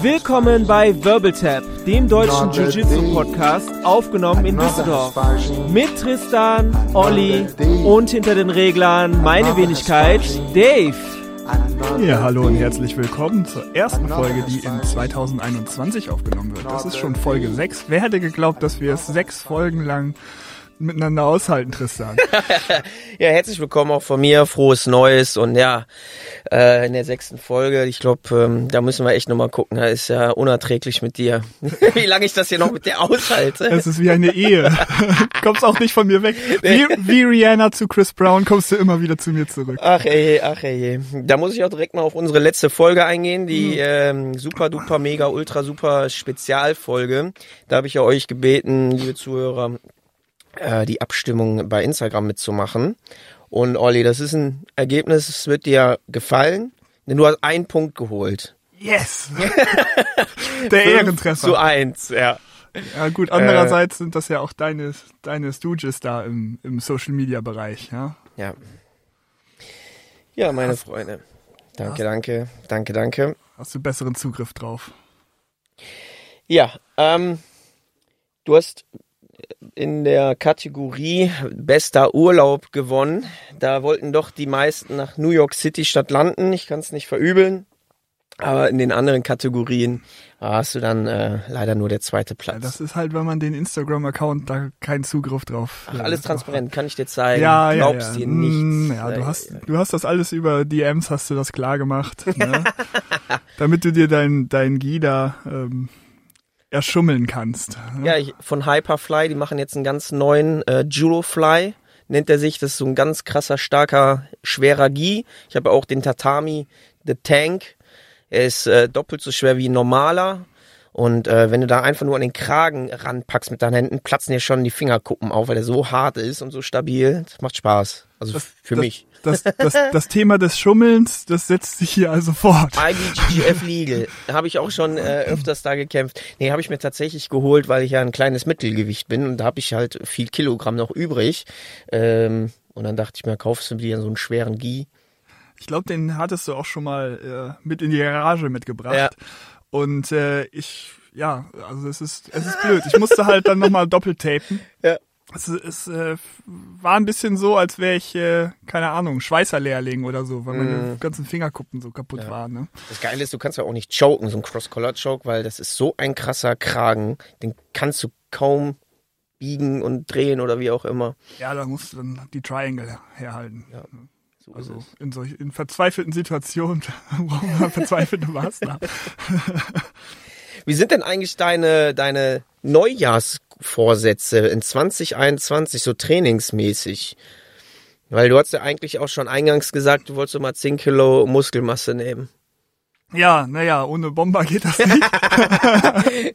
Willkommen bei Wirbeltap, dem deutschen Jiu-Jitsu-Podcast, aufgenommen in Düsseldorf. Mit Tristan, Olli und hinter den Reglern meine Wenigkeit, Dave. Ja, hallo und herzlich willkommen zur ersten Folge, die in 2021 aufgenommen wird. Das ist schon Folge 6. Wer hätte geglaubt, dass wir es sechs Folgen lang miteinander aushalten, Tristan. ja, herzlich willkommen auch von mir, frohes Neues und ja, äh, in der sechsten Folge, ich glaube, ähm, da müssen wir echt nochmal gucken, da ist ja unerträglich mit dir, wie lange ich das hier noch mit dir aushalte. Es ist wie eine Ehe, kommst auch nicht von mir weg. Wie, wie Rihanna zu Chris Brown kommst du immer wieder zu mir zurück. Ach ey, ach ey, da muss ich auch direkt mal auf unsere letzte Folge eingehen, die ähm, super duper mega ultra super Spezialfolge. Da habe ich ja euch gebeten, liebe Zuhörer, äh, die Abstimmung bei Instagram mitzumachen. Und Olli, das ist ein Ergebnis, es wird dir gefallen, denn du hast einen Punkt geholt. Yes! Der Ehrentreffer. Zu eins, ja. Ja gut, andererseits äh, sind das ja auch deine, deine Stooges da im, im Social Media Bereich, ja? Ja. Ja, meine hast, Freunde. Danke, hast, danke, danke, danke. Hast du besseren Zugriff drauf? Ja, ähm, du hast in der Kategorie Bester Urlaub gewonnen. Da wollten doch die meisten nach New York City statt landen. Ich kann es nicht verübeln. Aber in den anderen Kategorien warst du dann äh, leider nur der zweite Platz. Ja, das ist halt, wenn man den Instagram-Account da keinen Zugriff drauf. Ach, alles transparent, kann ich dir zeigen. Ja, ja, Glaubst ja. dir nichts. Mm, ja, du hast, du hast das alles über DMs, hast du das klar gemacht, ne? damit du dir dein dein Gida ähm, erschummeln kannst. Ja, ich, von Hyperfly, die machen jetzt einen ganz neuen äh, Jurofly, nennt er sich. Das ist so ein ganz krasser, starker, schwerer Gi. Ich habe auch den Tatami The Tank. Er ist äh, doppelt so schwer wie ein normaler. Und äh, wenn du da einfach nur an den Kragen ranpackst mit deinen Händen, platzen dir schon die Fingerkuppen auf, weil der so hart ist und so stabil. Das macht Spaß. Also das, für das, mich. Das, das, das Thema des Schummelns, das setzt sich hier also fort. IBGGF Legal. Habe ich auch schon äh, öfters da gekämpft. Nee, habe ich mir tatsächlich geholt, weil ich ja ein kleines Mittelgewicht bin und da habe ich halt viel Kilogramm noch übrig. Ähm, und dann dachte ich mir, kaufst du dir so einen schweren Gi. Ich glaube, den hattest du auch schon mal äh, mit in die Garage mitgebracht. Ja. Und äh, ich, ja, also es ist, es ist blöd. Ich musste halt dann nochmal doppelt tapen. Ja. Es, es äh, war ein bisschen so, als wäre ich, äh, keine Ahnung, Schweißerlehrling oder so, weil meine mm. ganzen Fingerkuppen so kaputt ja. waren. Ne? Das Geile ist, du kannst ja auch nicht choken, so ein Cross-Collar-Choke, weil das ist so ein krasser Kragen, den kannst du kaum biegen und drehen oder wie auch immer. Ja, da musst du dann die Triangle herhalten. Ja. So also in solch, in verzweifelten Situationen brauchen wir verzweifelte Maßnahmen. Wie sind denn eigentlich deine, deine Neujahrsvorsätze in 2021 so trainingsmäßig? Weil du hast ja eigentlich auch schon eingangs gesagt, du wolltest mal 10 Kilo Muskelmasse nehmen. Ja, naja, ohne Bomber geht das nicht.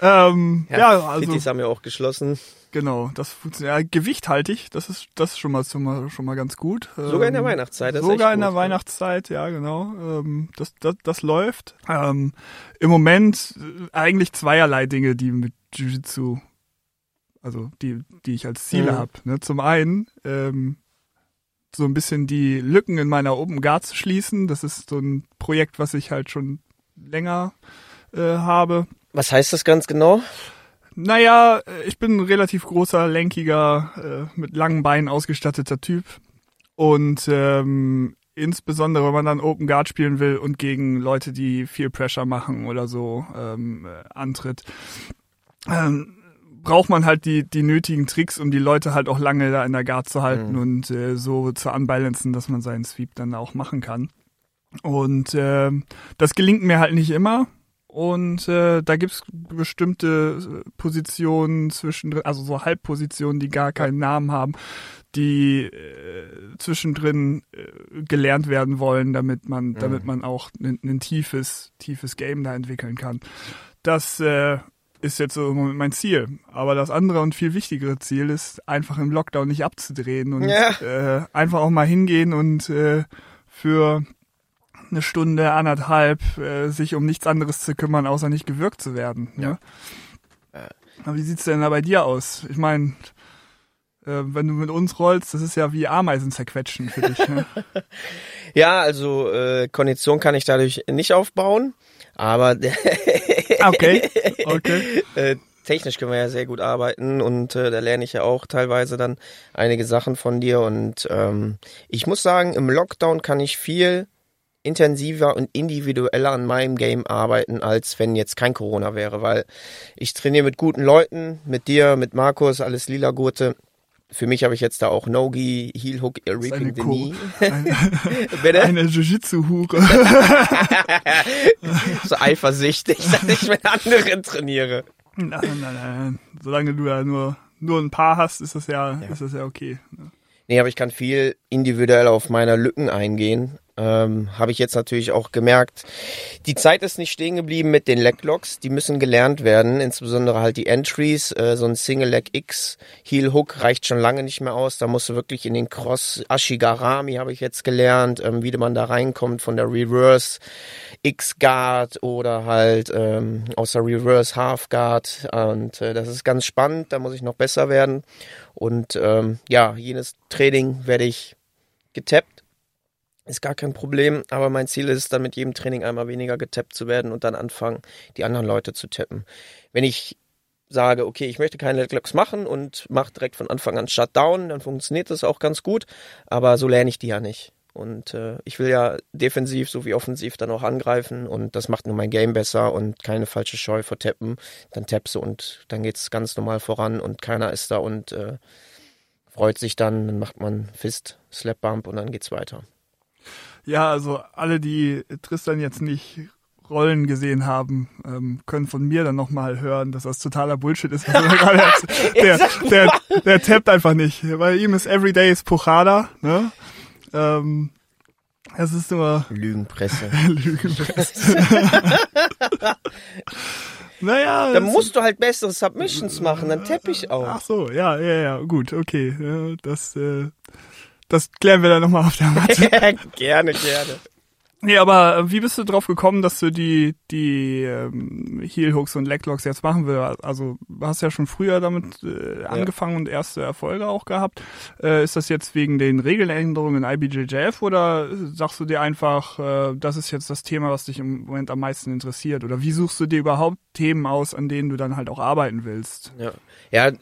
ähm, ja, ja, also. Fittis haben ja auch geschlossen. Genau, das funktioniert. Ja, Gewicht halte ich, das ist das ist schon mal schon mal, schon mal ganz gut. Sogar in der ähm, Weihnachtszeit. Das sogar in der Weihnachtszeit, ja genau. Ähm, das, das das läuft. Ähm, Im Moment äh, eigentlich zweierlei Dinge, die mit Jiu-Jitsu, also die die ich als Ziele mhm. habe. Ne? Zum einen ähm, so ein bisschen die Lücken in meiner Open Guard zu schließen. Das ist so ein Projekt, was ich halt schon länger äh, habe. Was heißt das ganz genau? Naja, äh, ich bin ein relativ großer, lenkiger, äh, mit langen Beinen ausgestatteter Typ. Und ähm, insbesondere, wenn man dann Open Guard spielen will und gegen Leute, die viel Pressure machen oder so ähm, äh, antritt, ähm, braucht man halt die, die nötigen Tricks, um die Leute halt auch lange da in der Guard zu halten mhm. und äh, so zu unbalancen, dass man seinen Sweep dann auch machen kann. Und äh, das gelingt mir halt nicht immer. Und äh, da gibt's bestimmte Positionen zwischendrin, also so Halbpositionen, die gar keinen Namen haben, die äh, zwischendrin äh, gelernt werden wollen, damit man, mhm. damit man auch ein tiefes, tiefes Game da entwickeln kann. Das äh, ist jetzt so mein Ziel. Aber das andere und viel wichtigere Ziel ist, einfach im Lockdown nicht abzudrehen und ja. äh, einfach auch mal hingehen und äh, für eine Stunde, anderthalb, äh, sich um nichts anderes zu kümmern, außer nicht gewürgt zu werden. Ne? Ja. Aber wie sieht's denn da bei dir aus? Ich meine, äh, wenn du mit uns rollst, das ist ja wie Ameisen zerquetschen für dich. Ne? ja, also äh, Kondition kann ich dadurch nicht aufbauen, aber okay, okay. äh, technisch können wir ja sehr gut arbeiten und äh, da lerne ich ja auch teilweise dann einige Sachen von dir und ähm, ich muss sagen, im Lockdown kann ich viel intensiver und individueller an meinem Game arbeiten, als wenn jetzt kein Corona wäre, weil ich trainiere mit guten Leuten, mit dir, mit Markus, alles lila Gurte. Für mich habe ich jetzt da auch Nogi, Heel Hook, Reaping the Knee. Eine, eine Jiu-Jitsu-Hure. so eifersüchtig, dass ich mit anderen trainiere. Nein, nein, nein. Solange du ja nur, nur ein paar hast, ist das ja, ja. ist das ja okay. Nee, aber ich kann viel individuell auf meine Lücken eingehen ähm, habe ich jetzt natürlich auch gemerkt. Die Zeit ist nicht stehen geblieben mit den Leglocks, die müssen gelernt werden, insbesondere halt die Entries, äh, so ein Single Leg X Heel Hook reicht schon lange nicht mehr aus, da musst du wirklich in den Cross Ashigarami habe ich jetzt gelernt, ähm, wie man da reinkommt von der Reverse X Guard oder halt ähm, aus der Reverse Half Guard. Und äh, das ist ganz spannend, da muss ich noch besser werden. Und ähm, ja, jenes Training werde ich getappt ist gar kein Problem, aber mein Ziel ist es dann mit jedem Training einmal weniger getappt zu werden und dann anfangen, die anderen Leute zu tappen. Wenn ich sage, okay, ich möchte keine Leglocks machen und mache direkt von Anfang an Shutdown, dann funktioniert das auch ganz gut, aber so lerne ich die ja nicht. Und äh, ich will ja defensiv sowie offensiv dann auch angreifen und das macht nur mein Game besser und keine falsche Scheu vor Tappen. Dann tappst du und dann geht's ganz normal voran und keiner ist da und äh, freut sich dann, dann macht man Fist, Slap Bump und dann geht's weiter. Ja, also alle, die Tristan jetzt nicht Rollen gesehen haben, ähm, können von mir dann nochmal hören, dass das totaler Bullshit ist. Er der, der, der, tappt einfach nicht. Bei ihm ist Everyday is Puchada, ne? Ähm, es ist nur Lügenpresse. Lügenpresse. naja. Dann musst du halt bessere Submissions machen, dann tapp ich auch. Ach so, ja, ja, ja, gut, okay. Ja, das äh, das klären wir dann nochmal auf der Matte. gerne, gerne. Nee, aber äh, wie bist du drauf gekommen, dass du die, die ähm, Heel Hooks und Leglocks jetzt machen willst? Also du hast ja schon früher damit äh, angefangen ja. und erste Erfolge auch gehabt. Äh, ist das jetzt wegen den Regeländerungen in IBJJF oder sagst du dir einfach, äh, das ist jetzt das Thema, was dich im Moment am meisten interessiert? Oder wie suchst du dir überhaupt Themen aus, an denen du dann halt auch arbeiten willst? Ja, ja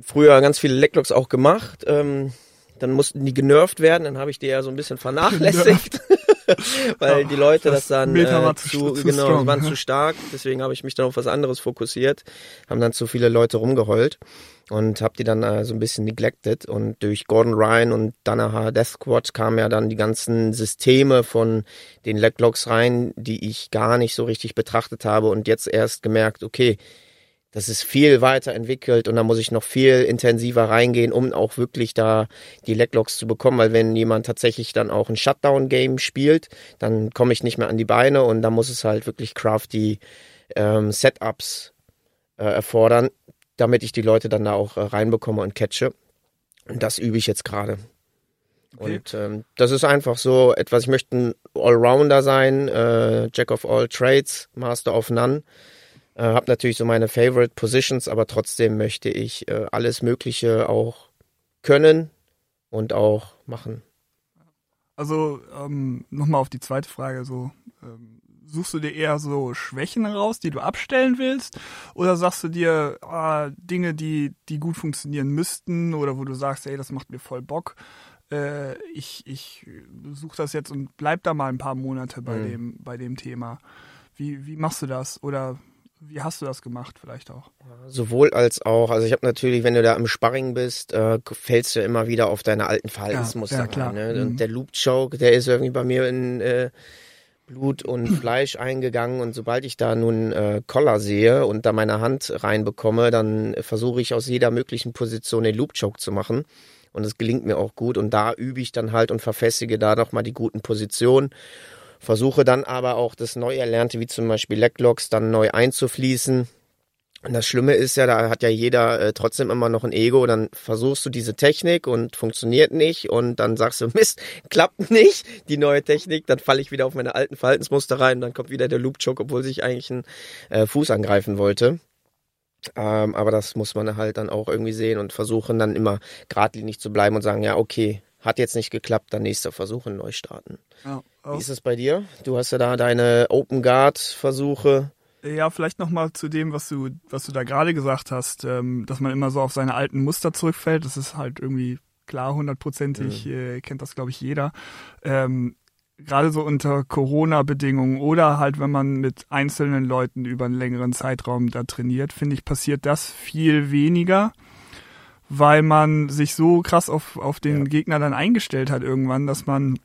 früher ganz viele Leglocks auch gemacht. Ähm dann mussten die genervt werden, dann habe ich die ja so ein bisschen vernachlässigt, weil die Leute das, das dann äh, zu, zu, genau, strong, waren ja. zu stark. Deswegen habe ich mich dann auf was anderes fokussiert, haben dann zu viele Leute rumgeheult und habe die dann äh, so ein bisschen neglected. Und durch Gordon Ryan und Danaher Death Squad kamen ja dann die ganzen Systeme von den Leglocks rein, die ich gar nicht so richtig betrachtet habe und jetzt erst gemerkt, okay, das ist viel weiterentwickelt und da muss ich noch viel intensiver reingehen, um auch wirklich da die Leglocks zu bekommen, weil wenn jemand tatsächlich dann auch ein Shutdown-Game spielt, dann komme ich nicht mehr an die Beine und da muss es halt wirklich crafty ähm, Setups äh, erfordern, damit ich die Leute dann da auch äh, reinbekomme und catche. Und das übe ich jetzt gerade. Okay. Und ähm, das ist einfach so etwas, ich möchte ein Allrounder sein, äh, Jack of all Trades, Master of None. Äh, habe natürlich so meine Favorite Positions, aber trotzdem möchte ich äh, alles Mögliche auch können und auch machen. Also ähm, nochmal auf die zweite Frage, so ähm, suchst du dir eher so Schwächen raus, die du abstellen willst, oder sagst du dir äh, Dinge, die die gut funktionieren müssten oder wo du sagst, ey, das macht mir voll Bock, äh, ich ich suche das jetzt und bleib da mal ein paar Monate bei mhm. dem bei dem Thema. Wie wie machst du das oder wie hast du das gemacht, vielleicht auch? Sowohl als auch. Also ich habe natürlich, wenn du da im Sparring bist, äh, fällst du immer wieder auf deine alten Verhaltensmuster. Ja, ja, klar. Ne? Mhm. Und der Loop Choke, der ist irgendwie bei mir in äh, Blut und Fleisch eingegangen. Und sobald ich da nun äh, Collar sehe und da meine Hand reinbekomme, dann versuche ich aus jeder möglichen Position den Loop Choke zu machen. Und es gelingt mir auch gut. Und da übe ich dann halt und verfestige da nochmal die guten Positionen versuche dann aber auch das neu erlernte, wie zum Beispiel Leglocks, dann neu einzufließen. Und das Schlimme ist ja, da hat ja jeder äh, trotzdem immer noch ein Ego. Dann versuchst du diese Technik und funktioniert nicht und dann sagst du, Mist, klappt nicht, die neue Technik. Dann falle ich wieder auf meine alten Verhaltensmuster rein und dann kommt wieder der Loop Choke, obwohl sich eigentlich ein äh, Fuß angreifen wollte. Ähm, aber das muss man halt dann auch irgendwie sehen und versuchen dann immer geradlinig zu bleiben und sagen, ja, okay, hat jetzt nicht geklappt, dann nächster Versuch und neu starten. Ja, Wie ist es bei dir? Du hast ja da deine Open Guard Versuche. Ja, vielleicht nochmal zu dem, was du, was du da gerade gesagt hast, ähm, dass man immer so auf seine alten Muster zurückfällt. Das ist halt irgendwie klar, hundertprozentig, mhm. äh, kennt das, glaube ich, jeder. Ähm, gerade so unter Corona-Bedingungen oder halt, wenn man mit einzelnen Leuten über einen längeren Zeitraum da trainiert, finde ich, passiert das viel weniger, weil man sich so krass auf, auf den ja. Gegner dann eingestellt hat irgendwann, dass man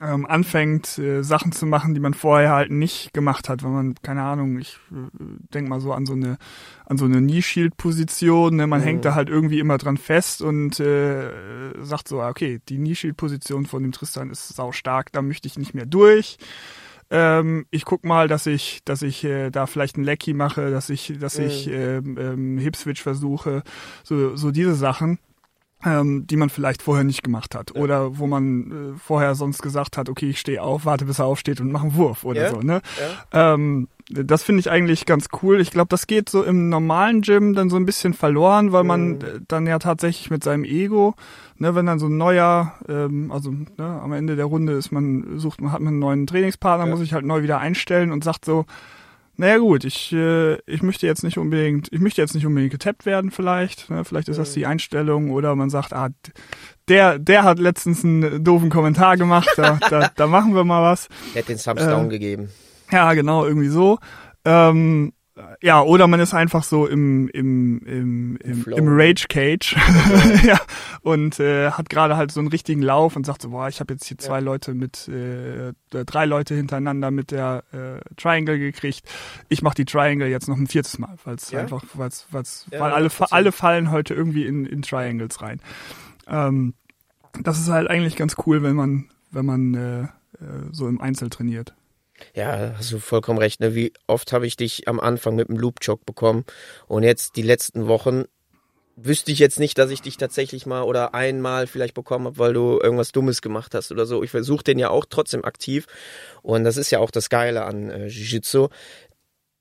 ähm, anfängt, äh, Sachen zu machen, die man vorher halt nicht gemacht hat, wenn man, keine Ahnung, ich äh, denk mal so an so eine, an so eine Knee-Shield-Position, ne? man mhm. hängt da halt irgendwie immer dran fest und äh, sagt so, okay, die Knee-Shield-Position von dem Tristan ist sau stark, da möchte ich nicht mehr durch. Ähm, ich guck mal, dass ich, dass ich äh, da vielleicht ein Lecky mache, dass ich, dass mhm. ich ähm, ähm, Hip-Switch versuche, so, so diese Sachen ähm, die man vielleicht vorher nicht gemacht hat. Ja. Oder wo man äh, vorher sonst gesagt hat, okay, ich stehe auf, warte, bis er aufsteht und mache einen Wurf oder ja. so. Ne? Ja. Ähm, das finde ich eigentlich ganz cool. Ich glaube, das geht so im normalen Gym dann so ein bisschen verloren, weil man mhm. dann ja tatsächlich mit seinem Ego, ne, wenn dann so ein neuer, ähm, also ne, am Ende der Runde ist man, sucht man, hat man einen neuen Trainingspartner, muss ich halt neu wieder einstellen und sagt so, naja gut, ich, äh, ich möchte jetzt nicht unbedingt, ich möchte jetzt nicht unbedingt getappt werden vielleicht. Ne? Vielleicht ist das die Einstellung oder man sagt, ah, der, der hat letztens einen doofen Kommentar gemacht, da, da, da machen wir mal was. Er hat den Thumbs down äh, gegeben. Ja, genau, irgendwie so. Ähm, ja, oder man ist einfach so im, im, im, im, im Rage Cage ja, und äh, hat gerade halt so einen richtigen Lauf und sagt so, boah, ich habe jetzt hier zwei ja. Leute mit, äh, drei Leute hintereinander mit der äh, Triangle gekriegt. Ich mache die Triangle jetzt noch ein viertes Mal, weil es ja? einfach, weil's, weil's, ja, weil alle, alle fallen heute irgendwie in, in Triangles rein. Ähm, das ist halt eigentlich ganz cool, wenn man, wenn man äh, äh so im Einzel trainiert. Ja, hast du vollkommen recht. Ne? Wie oft habe ich dich am Anfang mit dem Loop-Jog bekommen und jetzt die letzten Wochen wüsste ich jetzt nicht, dass ich dich tatsächlich mal oder einmal vielleicht bekommen habe, weil du irgendwas Dummes gemacht hast oder so. Ich versuche den ja auch trotzdem aktiv und das ist ja auch das Geile an äh, Jiu-Jitsu.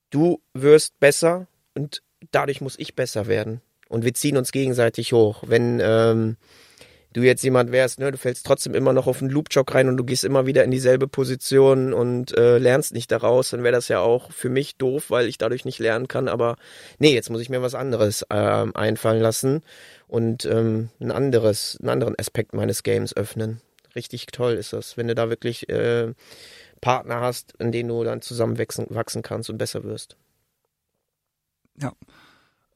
Du wirst besser und dadurch muss ich besser werden und wir ziehen uns gegenseitig hoch. Wenn ähm, du jetzt jemand wärst, ne, du fällst trotzdem immer noch auf einen Loop-Jog rein und du gehst immer wieder in dieselbe Position und äh, lernst nicht daraus, dann wäre das ja auch für mich doof, weil ich dadurch nicht lernen kann. Aber nee, jetzt muss ich mir was anderes äh, einfallen lassen und ähm, ein anderes, einen anderen Aspekt meines Games öffnen. Richtig toll ist das, wenn du da wirklich äh, Partner hast, in denen du dann zusammen wachsen, wachsen kannst und besser wirst. Ja.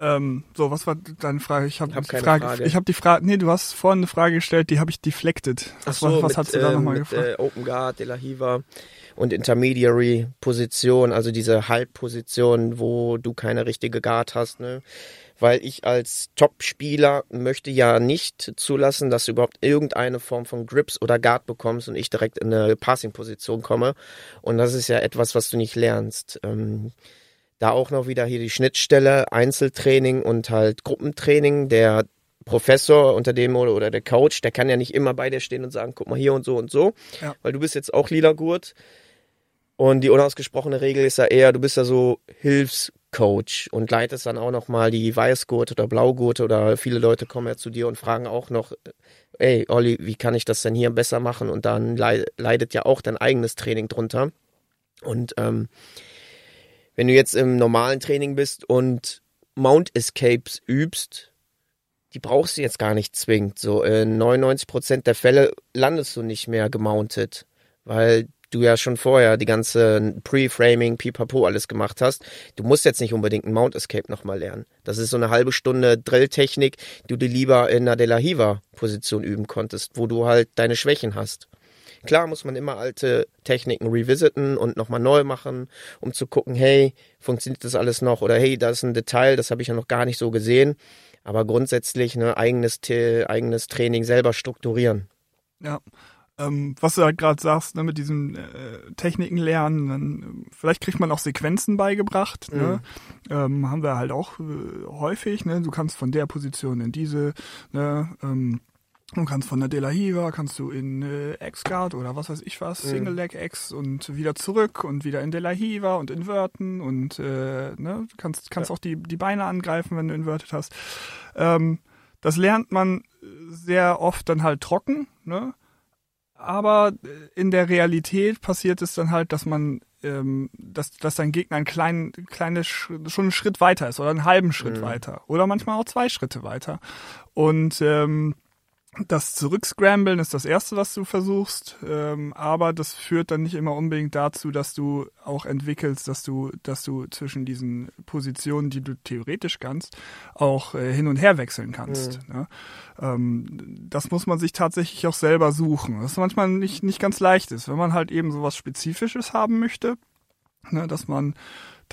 Ähm, so, was war deine Frage? Ich habe hab die Frage, Frage. Ich habe die Frage. Nee, du hast vorhin eine Frage gestellt, die habe ich deflected. Was, so, was, was hast du da äh, nochmal gefragt? Äh, Open Guard, De La Hiva und Intermediary Position, also diese Halbposition, wo du keine richtige Guard hast, ne? Weil ich als Top-Spieler möchte ja nicht zulassen, dass du überhaupt irgendeine Form von Grips oder Guard bekommst und ich direkt in eine Passing-Position komme. Und das ist ja etwas, was du nicht lernst. Ähm, da auch noch wieder hier die Schnittstelle, Einzeltraining und halt Gruppentraining. Der Professor unter dem oder, oder der Coach, der kann ja nicht immer bei dir stehen und sagen, guck mal hier und so und so, ja. weil du bist jetzt auch lila Gurt. Und die unausgesprochene Regel ist ja eher, du bist ja so Hilfscoach und leitest dann auch noch mal die Weißgurte oder Blaugurte oder viele Leute kommen ja zu dir und fragen auch noch, ey Olli, wie kann ich das denn hier besser machen? Und dann leidet ja auch dein eigenes Training drunter. Und ähm, wenn du jetzt im normalen Training bist und Mount Escapes übst, die brauchst du jetzt gar nicht zwingend. So in 99% der Fälle landest du nicht mehr gemountet, weil du ja schon vorher die ganze Pre-Framing, Pipapo alles gemacht hast. Du musst jetzt nicht unbedingt einen Mount Escape nochmal lernen. Das ist so eine halbe Stunde Drilltechnik, die du lieber in einer De La Hiva Position üben konntest, wo du halt deine Schwächen hast. Klar muss man immer alte Techniken revisiten und nochmal neu machen, um zu gucken, hey, funktioniert das alles noch? Oder hey, da ist ein Detail, das habe ich ja noch gar nicht so gesehen. Aber grundsätzlich ne, eigenes, eigenes Training selber strukturieren. Ja. Ähm, was du halt gerade sagst, ne, mit diesen äh, Techniken lernen, dann, vielleicht kriegt man auch Sequenzen beigebracht. Ne? Mhm. Ne? Ähm, haben wir halt auch äh, häufig. Ne? Du kannst von der Position in diese, ne? Ähm, Du kannst von der De La Hiva, kannst du in äh, X-Guard oder was weiß ich was, Mhm. Single Leg X und wieder zurück und wieder in De La Hiva und inverten und äh, ne, du kannst, kannst auch die, die Beine angreifen, wenn du inverted hast. Ähm, das lernt man sehr oft dann halt trocken, ne? Aber äh, in der Realität passiert es dann halt, dass man, ähm, dass, dass dein Gegner einen kleinen, kleine, Sch- schon einen Schritt weiter ist oder einen halben Schritt Mhm. weiter oder manchmal auch zwei Schritte weiter. Und ähm, das Zurückscramblen ist das erste, was du versuchst, ähm, aber das führt dann nicht immer unbedingt dazu, dass du auch entwickelst, dass du, dass du zwischen diesen Positionen, die du theoretisch kannst, auch äh, hin und her wechseln kannst. Ne? Ähm, das muss man sich tatsächlich auch selber suchen. Das ist manchmal nicht, nicht ganz leicht ist, wenn man halt eben sowas Spezifisches haben möchte, ne, dass man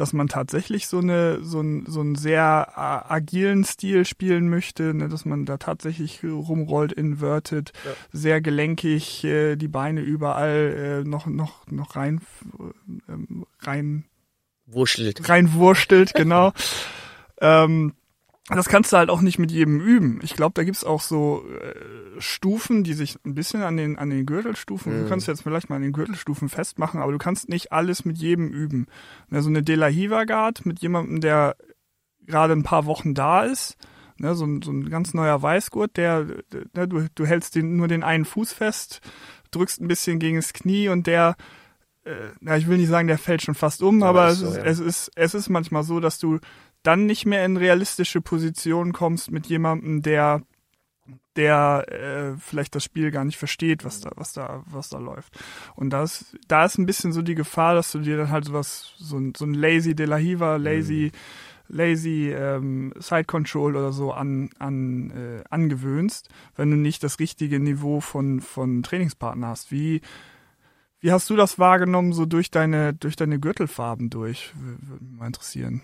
dass man tatsächlich so eine so ein so einen sehr äh, agilen Stil spielen möchte, ne, dass man da tatsächlich rumrollt, inverted, Ja. sehr gelenkig, äh, die Beine überall äh, noch noch noch rein ähm, rein Wurschtelt. reinwurstelt, genau. ähm, das kannst du halt auch nicht mit jedem üben. Ich glaube, da gibt's auch so äh, Stufen, die sich ein bisschen an den, an den Gürtelstufen, du Mhm. kannst jetzt vielleicht mal an den Gürtelstufen festmachen, aber du kannst nicht alles mit jedem üben. Ne, so eine De La Hiva Guard mit jemandem, der gerade ein paar Wochen da ist, ne, so, ein, so ein ganz neuer Weißgurt, der, der du, du hältst den, nur den einen Fuß fest, drückst ein bisschen gegen das Knie und der äh, na, ich will nicht sagen, der fällt schon fast um, Aber aber, es, so, ist, ja. es ist es ist manchmal so, dass du dann nicht mehr in realistische Positionen kommst mit jemandem, der der äh, vielleicht das Spiel gar nicht versteht, was da was da was da läuft. Und das da ist ein bisschen so die Gefahr, dass du dir dann halt sowas so ein so ein lazy De La Hiva, lazy lazy ähm, Side Control oder so an an äh, angewöhnst, wenn du nicht das richtige Niveau von von Trainingspartner hast. Wie wie hast du das wahrgenommen, so durch deine, durch deine Gürtelfarben durch? Würde mich mal interessieren.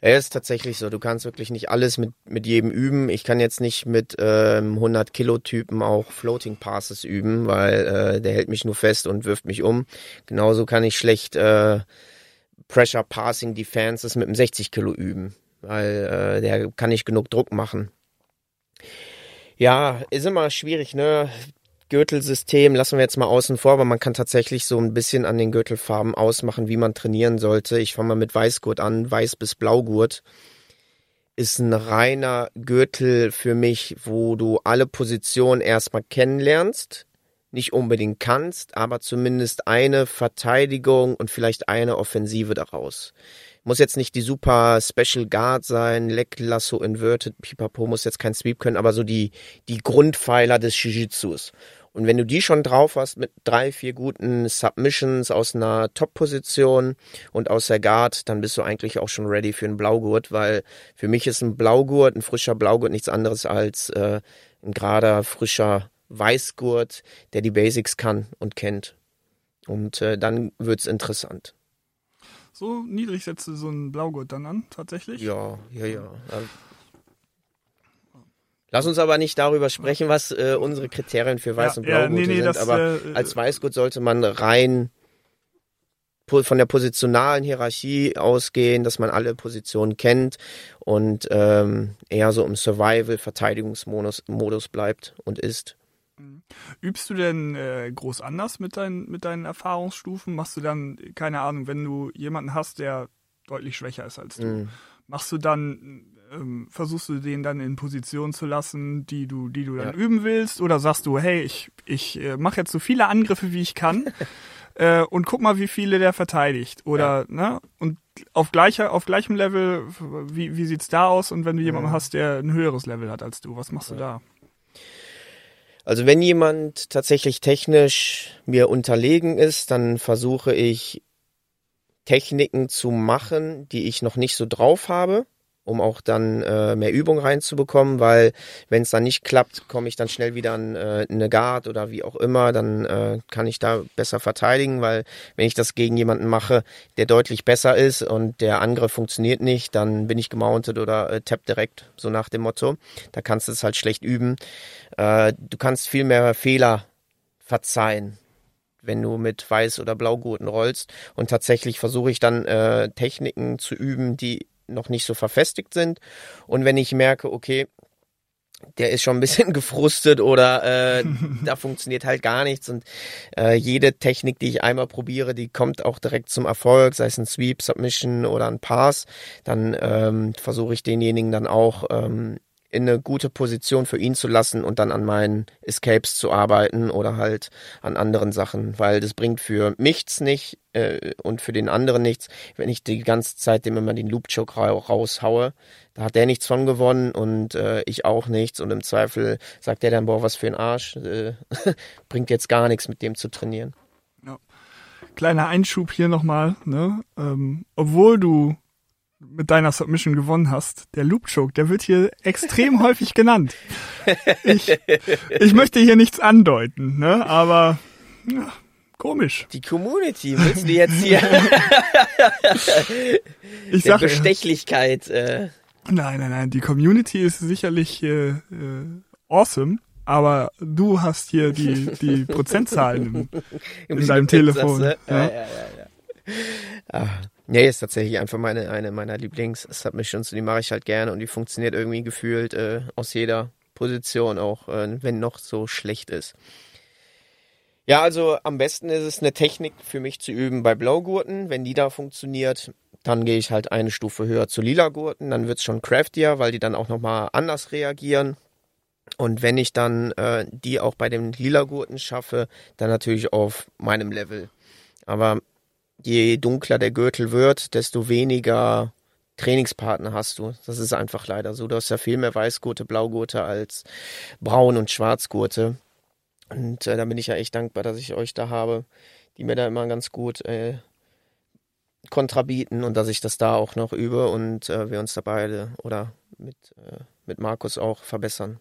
Er ist tatsächlich so, du kannst wirklich nicht alles mit, mit jedem üben. Ich kann jetzt nicht mit ähm, 100 Kilo Typen auch Floating Passes üben, weil äh, der hält mich nur fest und wirft mich um. Genauso kann ich schlecht äh, Pressure Passing Defenses mit einem 60 Kilo üben, weil äh, der kann nicht genug Druck machen. Ja, ist immer schwierig, ne? Gürtelsystem lassen wir jetzt mal außen vor, aber man kann tatsächlich so ein bisschen an den Gürtelfarben ausmachen, wie man trainieren sollte. Ich fange mal mit Weißgurt an, Weiß bis Blaugurt ist ein reiner Gürtel für mich, wo du alle Positionen erstmal kennenlernst, nicht unbedingt kannst, aber zumindest eine Verteidigung und vielleicht eine Offensive daraus. Muss jetzt nicht die super Special Guard sein, Leg Lasso Inverted, Pipapo muss jetzt kein Sweep können, aber so die, die Grundpfeiler des Jiu-Jitsus. Und wenn du die schon drauf hast mit drei, vier guten Submissions aus einer Top-Position und aus der Guard, dann bist du eigentlich auch schon ready für einen Blaugurt, weil für mich ist ein Blaugurt, ein frischer Blaugurt nichts anderes als äh, ein gerader, frischer Weißgurt, der die Basics kann und kennt. Und äh, dann wird's interessant. So niedrig setzt du so einen Blaugurt dann an, tatsächlich? Ja, ja, ja. Lass uns aber nicht darüber sprechen, was äh, unsere Kriterien für Weiß- Ja, und ja, Blaugurte nee, nee, sind. das, aber äh, als Weißgurt sollte man rein von der positionalen Hierarchie ausgehen, dass man alle Positionen kennt und ähm, eher so im Survival-Verteidigungsmodus Modus bleibt und ist. Übst du denn äh, groß anders mit, deinen mit deinen Erfahrungsstufen? Machst du dann, keine Ahnung, wenn du jemanden hast, der deutlich schwächer ist als du, Mhm. machst du dann, ähm, versuchst du den dann in Position zu lassen, die du, die du dann Ja. üben willst? Oder sagst du, hey, ich, ich äh, mache jetzt so viele Angriffe, wie ich kann äh, und guck mal, wie viele der verteidigt? Oder, ne? Und auf gleicher, auf gleichem Level, wie, wie sieht's da aus? Und wenn du jemanden Mhm. hast, der ein höheres Level hat als du, was machst du da? Also wenn jemand tatsächlich technisch mir unterlegen ist, dann versuche ich Techniken zu machen, die ich noch nicht so drauf habe, um auch dann äh, mehr Übung reinzubekommen, weil wenn es dann nicht klappt, komme ich dann schnell wieder an äh, eine Guard oder wie auch immer, dann äh, kann ich da besser verteidigen, weil wenn ich das gegen jemanden mache, der deutlich besser ist und der Angriff funktioniert nicht, dann bin ich gemountet oder äh, tap direkt, so nach dem Motto. Da kannst du es halt schlecht üben. Äh, du kannst viel mehr Fehler verzeihen, wenn du mit Weiß- oder Blaugurten rollst. Und tatsächlich versuche ich dann äh, Techniken zu üben, die noch nicht so verfestigt sind. Und wenn ich merke, okay, der ist schon ein bisschen gefrustet oder äh, da funktioniert halt gar nichts und äh, jede Technik, die ich einmal probiere, die kommt auch direkt zum Erfolg, sei es ein Sweep, Submission oder ein Pass, dann ähm, versuche ich denjenigen dann auch ähm, in eine gute Position für ihn zu lassen und dann an meinen Escapes zu arbeiten oder halt an anderen Sachen, weil das bringt für mich nicht äh, und für den anderen nichts, wenn ich die ganze Zeit dem immer den Loop Choke raushaue. Da hat der nichts von gewonnen und äh, ich auch nichts und im Zweifel sagt der dann, boah, was für ein Arsch, äh, bringt jetzt gar nichts mit dem zu trainieren. Ja. Kleiner Einschub hier nochmal, ne? Ähm, obwohl du mit deiner Submission gewonnen hast, der Loop Choke, der wird hier extrem häufig genannt. Ich, ich möchte hier nichts andeuten, ne? Aber ja, komisch. Die Community willst du jetzt hier ich sag, Bestechlichkeit. Äh. Nein, nein, nein. Die Community ist sicherlich äh, äh, awesome, aber du hast hier die die Prozentzahlen im, in deinem Telefon. Ja, ja, ja, ja. Ah. Nee, ist tatsächlich einfach meine, eine meiner Lieblings-Submissions die mache ich halt gerne und die funktioniert irgendwie gefühlt äh, aus jeder Position, auch äh, wenn noch so schlecht ist. Ja, also am besten ist es eine Technik für mich zu üben bei Blaugurten. Wenn die da funktioniert, dann gehe ich halt eine Stufe höher zu lila Gurten. Dann wird's schon craftier, weil die dann auch nochmal anders reagieren. Und wenn ich dann äh, die auch bei den lila Gurten schaffe, dann natürlich auf meinem Level. Aber je dunkler der Gürtel wird, desto weniger Trainingspartner hast du. Das ist einfach leider so. Du hast ja viel mehr Weißgurte, Blaugurte als Braun- und Schwarzgurte. Und äh, da bin ich ja echt dankbar, dass ich euch da habe, die mir da immer ganz gut äh, Kontra bieten und dass ich das da auch noch übe und äh, wir uns da beide oder mit, äh, mit Markus auch verbessern.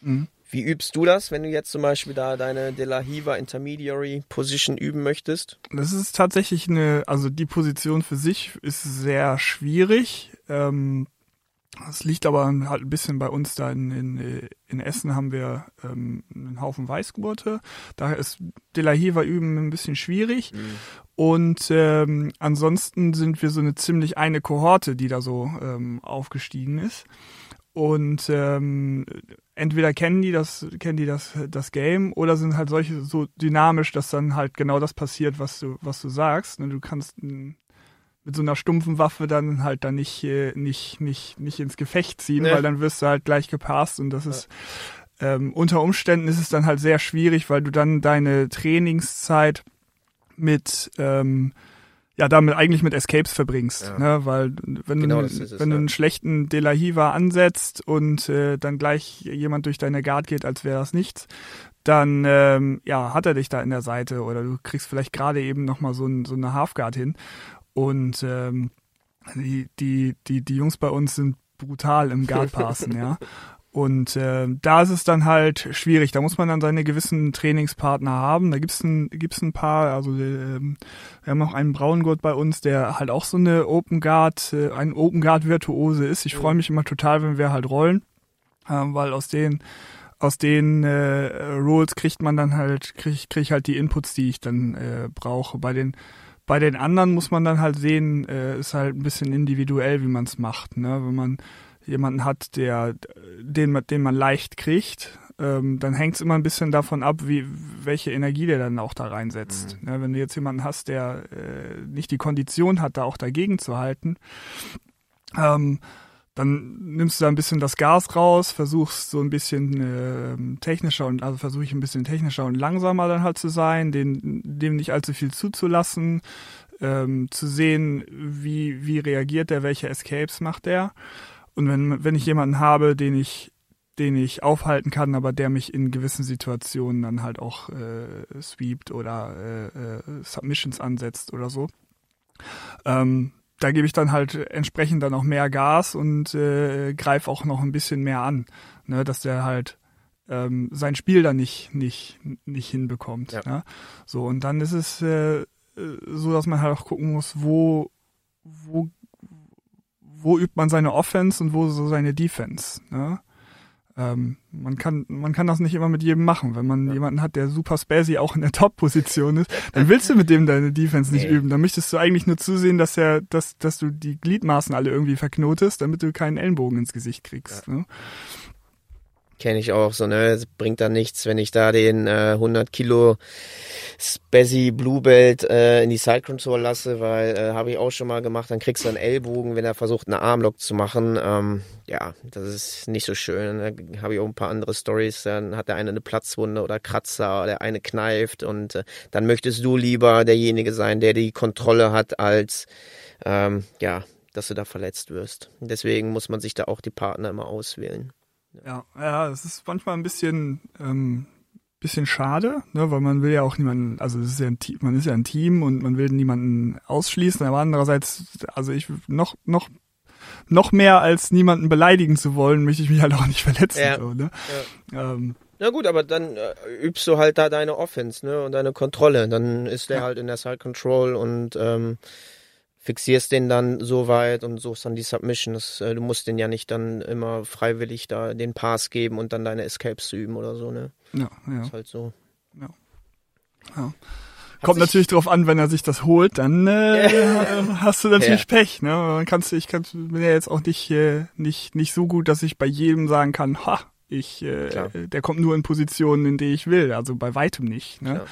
Mhm. Wie übst du das, wenn du jetzt zum Beispiel da deine De La Hiva Intermediary Position üben möchtest? Das ist tatsächlich eine, also die Position für sich ist sehr schwierig. Ähm, das liegt aber halt ein bisschen bei uns da in, in, in Essen haben wir ähm, einen Haufen Weißgurte. Daher ist De La Hiva üben ein bisschen schwierig. Mhm. Und ähm, ansonsten sind wir so eine ziemlich eine Kohorte, die da so ähm, aufgestiegen ist. Und ähm, entweder kennen die das, kennen die das, das Game oder sind halt solche so dynamisch, dass dann halt genau das passiert, was du, was du sagst. Ne, du kannst mit so einer stumpfen Waffe dann halt dann nicht, äh, nicht, nicht, nicht ins Gefecht ziehen, nee. weil dann wirst du halt gleich gepasst und das ja. ist ähm, unter Umständen ist es dann halt sehr schwierig, weil du dann deine Trainingszeit mit ähm, ja damit eigentlich mit Escapes verbringst, ja. ne? weil wenn, genau du, es, wenn du einen schlechten De La Hiva ansetzt und äh, dann gleich jemand durch deine Guard geht, als wäre das nichts, dann ähm, ja hat er dich da in der Seite oder du kriegst vielleicht gerade eben noch mal so, ein, so eine Halfguard hin und ähm, die, die, die, die Jungs bei uns sind brutal im Guard passen, ja. Und äh, da ist es dann halt schwierig. Da muss man dann seine gewissen Trainingspartner haben. Da gibt's ein, gibt's ein paar, also äh, wir haben auch einen Braungurt bei uns, der halt auch so eine Open Guard, äh, ein Open Guard Virtuose ist. Ich freue mich immer total, wenn wir halt rollen, äh, weil aus den aus den äh, Rolls kriegt man dann halt, krieg, krieg ich halt die Inputs, die ich dann äh, brauche. Bei den bei den anderen muss man dann halt sehen, äh, ist halt ein bisschen individuell, wie man es macht. Ne? Wenn man jemanden hat, der den, den man leicht kriegt, ähm, dann hängt es immer ein bisschen davon ab, wie welche Energie der dann auch da reinsetzt. Mhm. Ja, wenn du jetzt jemanden hast, der äh, nicht die Kondition hat, da auch dagegen zu halten, ähm, dann nimmst du da ein bisschen das Gas raus, versuchst so ein bisschen äh, technischer und also versuche ich ein bisschen technischer und langsamer dann halt zu sein, den, dem nicht allzu viel zuzulassen, ähm, zu sehen, wie, wie reagiert der, welche Escapes macht der. Und wenn, wenn ich jemanden habe, den ich, den ich aufhalten kann, aber der mich in gewissen Situationen dann halt auch äh, sweept oder äh, äh, Submissions ansetzt oder so, ähm, da gebe ich dann halt entsprechend dann auch mehr Gas und äh, greife auch noch ein bisschen mehr an, ne, dass der halt ähm, sein Spiel dann nicht nicht nicht hinbekommt. Ja. Ne? So und dann ist es äh, so, dass man halt auch gucken muss, wo wo wo übt man seine Offense und wo so seine Defense. Ne? Ähm, man kann man kann das nicht immer mit jedem machen. Wenn man ja. jemanden hat, der super spazzy auch in der Top-Position ist, dann willst du mit dem deine Defense nicht nee. üben. Dann möchtest du eigentlich nur zusehen, dass er, dass, dass du die Gliedmaßen alle irgendwie verknotest, damit du keinen Ellenbogen ins Gesicht kriegst. Ja. Ne? Kenne ich auch so, ne? Es bringt dann nichts, wenn ich da den äh, 100 Kilo Spazzy Blue Belt äh, in die Side Control lasse, weil äh, habe ich auch schon mal gemacht, dann kriegst du einen Ellbogen, wenn er versucht, eine Armlock zu machen. Ähm, ja, das ist nicht so schön. Da habe ich auch ein paar andere Stories. Dann hat der eine eine Platzwunde oder Kratzer, der eine kneift und äh, dann möchtest du lieber derjenige sein, der die Kontrolle hat, als ähm, ja, dass du da verletzt wirst. Deswegen muss man sich da auch die Partner immer auswählen. Ja, ja, es ist manchmal ein bisschen, ähm, bisschen schade, ne, weil man will ja auch niemanden, also es ist ja ein Team, man ist ja ein Team und man will niemanden ausschließen, aber andererseits, also ich noch, noch, noch mehr als niemanden beleidigen zu wollen, möchte ich mich halt auch nicht verletzen. Ja. So, ne? Ja. Ähm, na gut, aber dann äh, übst du halt da deine Offense, ne, und deine Kontrolle. Dann ist der ja. halt in der Side Control und ähm, fixierst den dann so weit und suchst dann die Submission. Das, äh, du musst den ja nicht dann immer freiwillig da den Pass geben und dann deine Escapes üben oder so, ne? Ja, ja. Ist halt so. Ja. ja. Kommt natürlich drauf an, wenn er sich das holt, dann äh, hast du natürlich ja. Pech. Ne? Kannst, ich kann, bin ja jetzt auch nicht, äh, nicht, nicht so gut, dass ich bei jedem sagen kann, ha, ich, äh, der kommt nur in Positionen, in die ich will, also bei weitem nicht. Ne?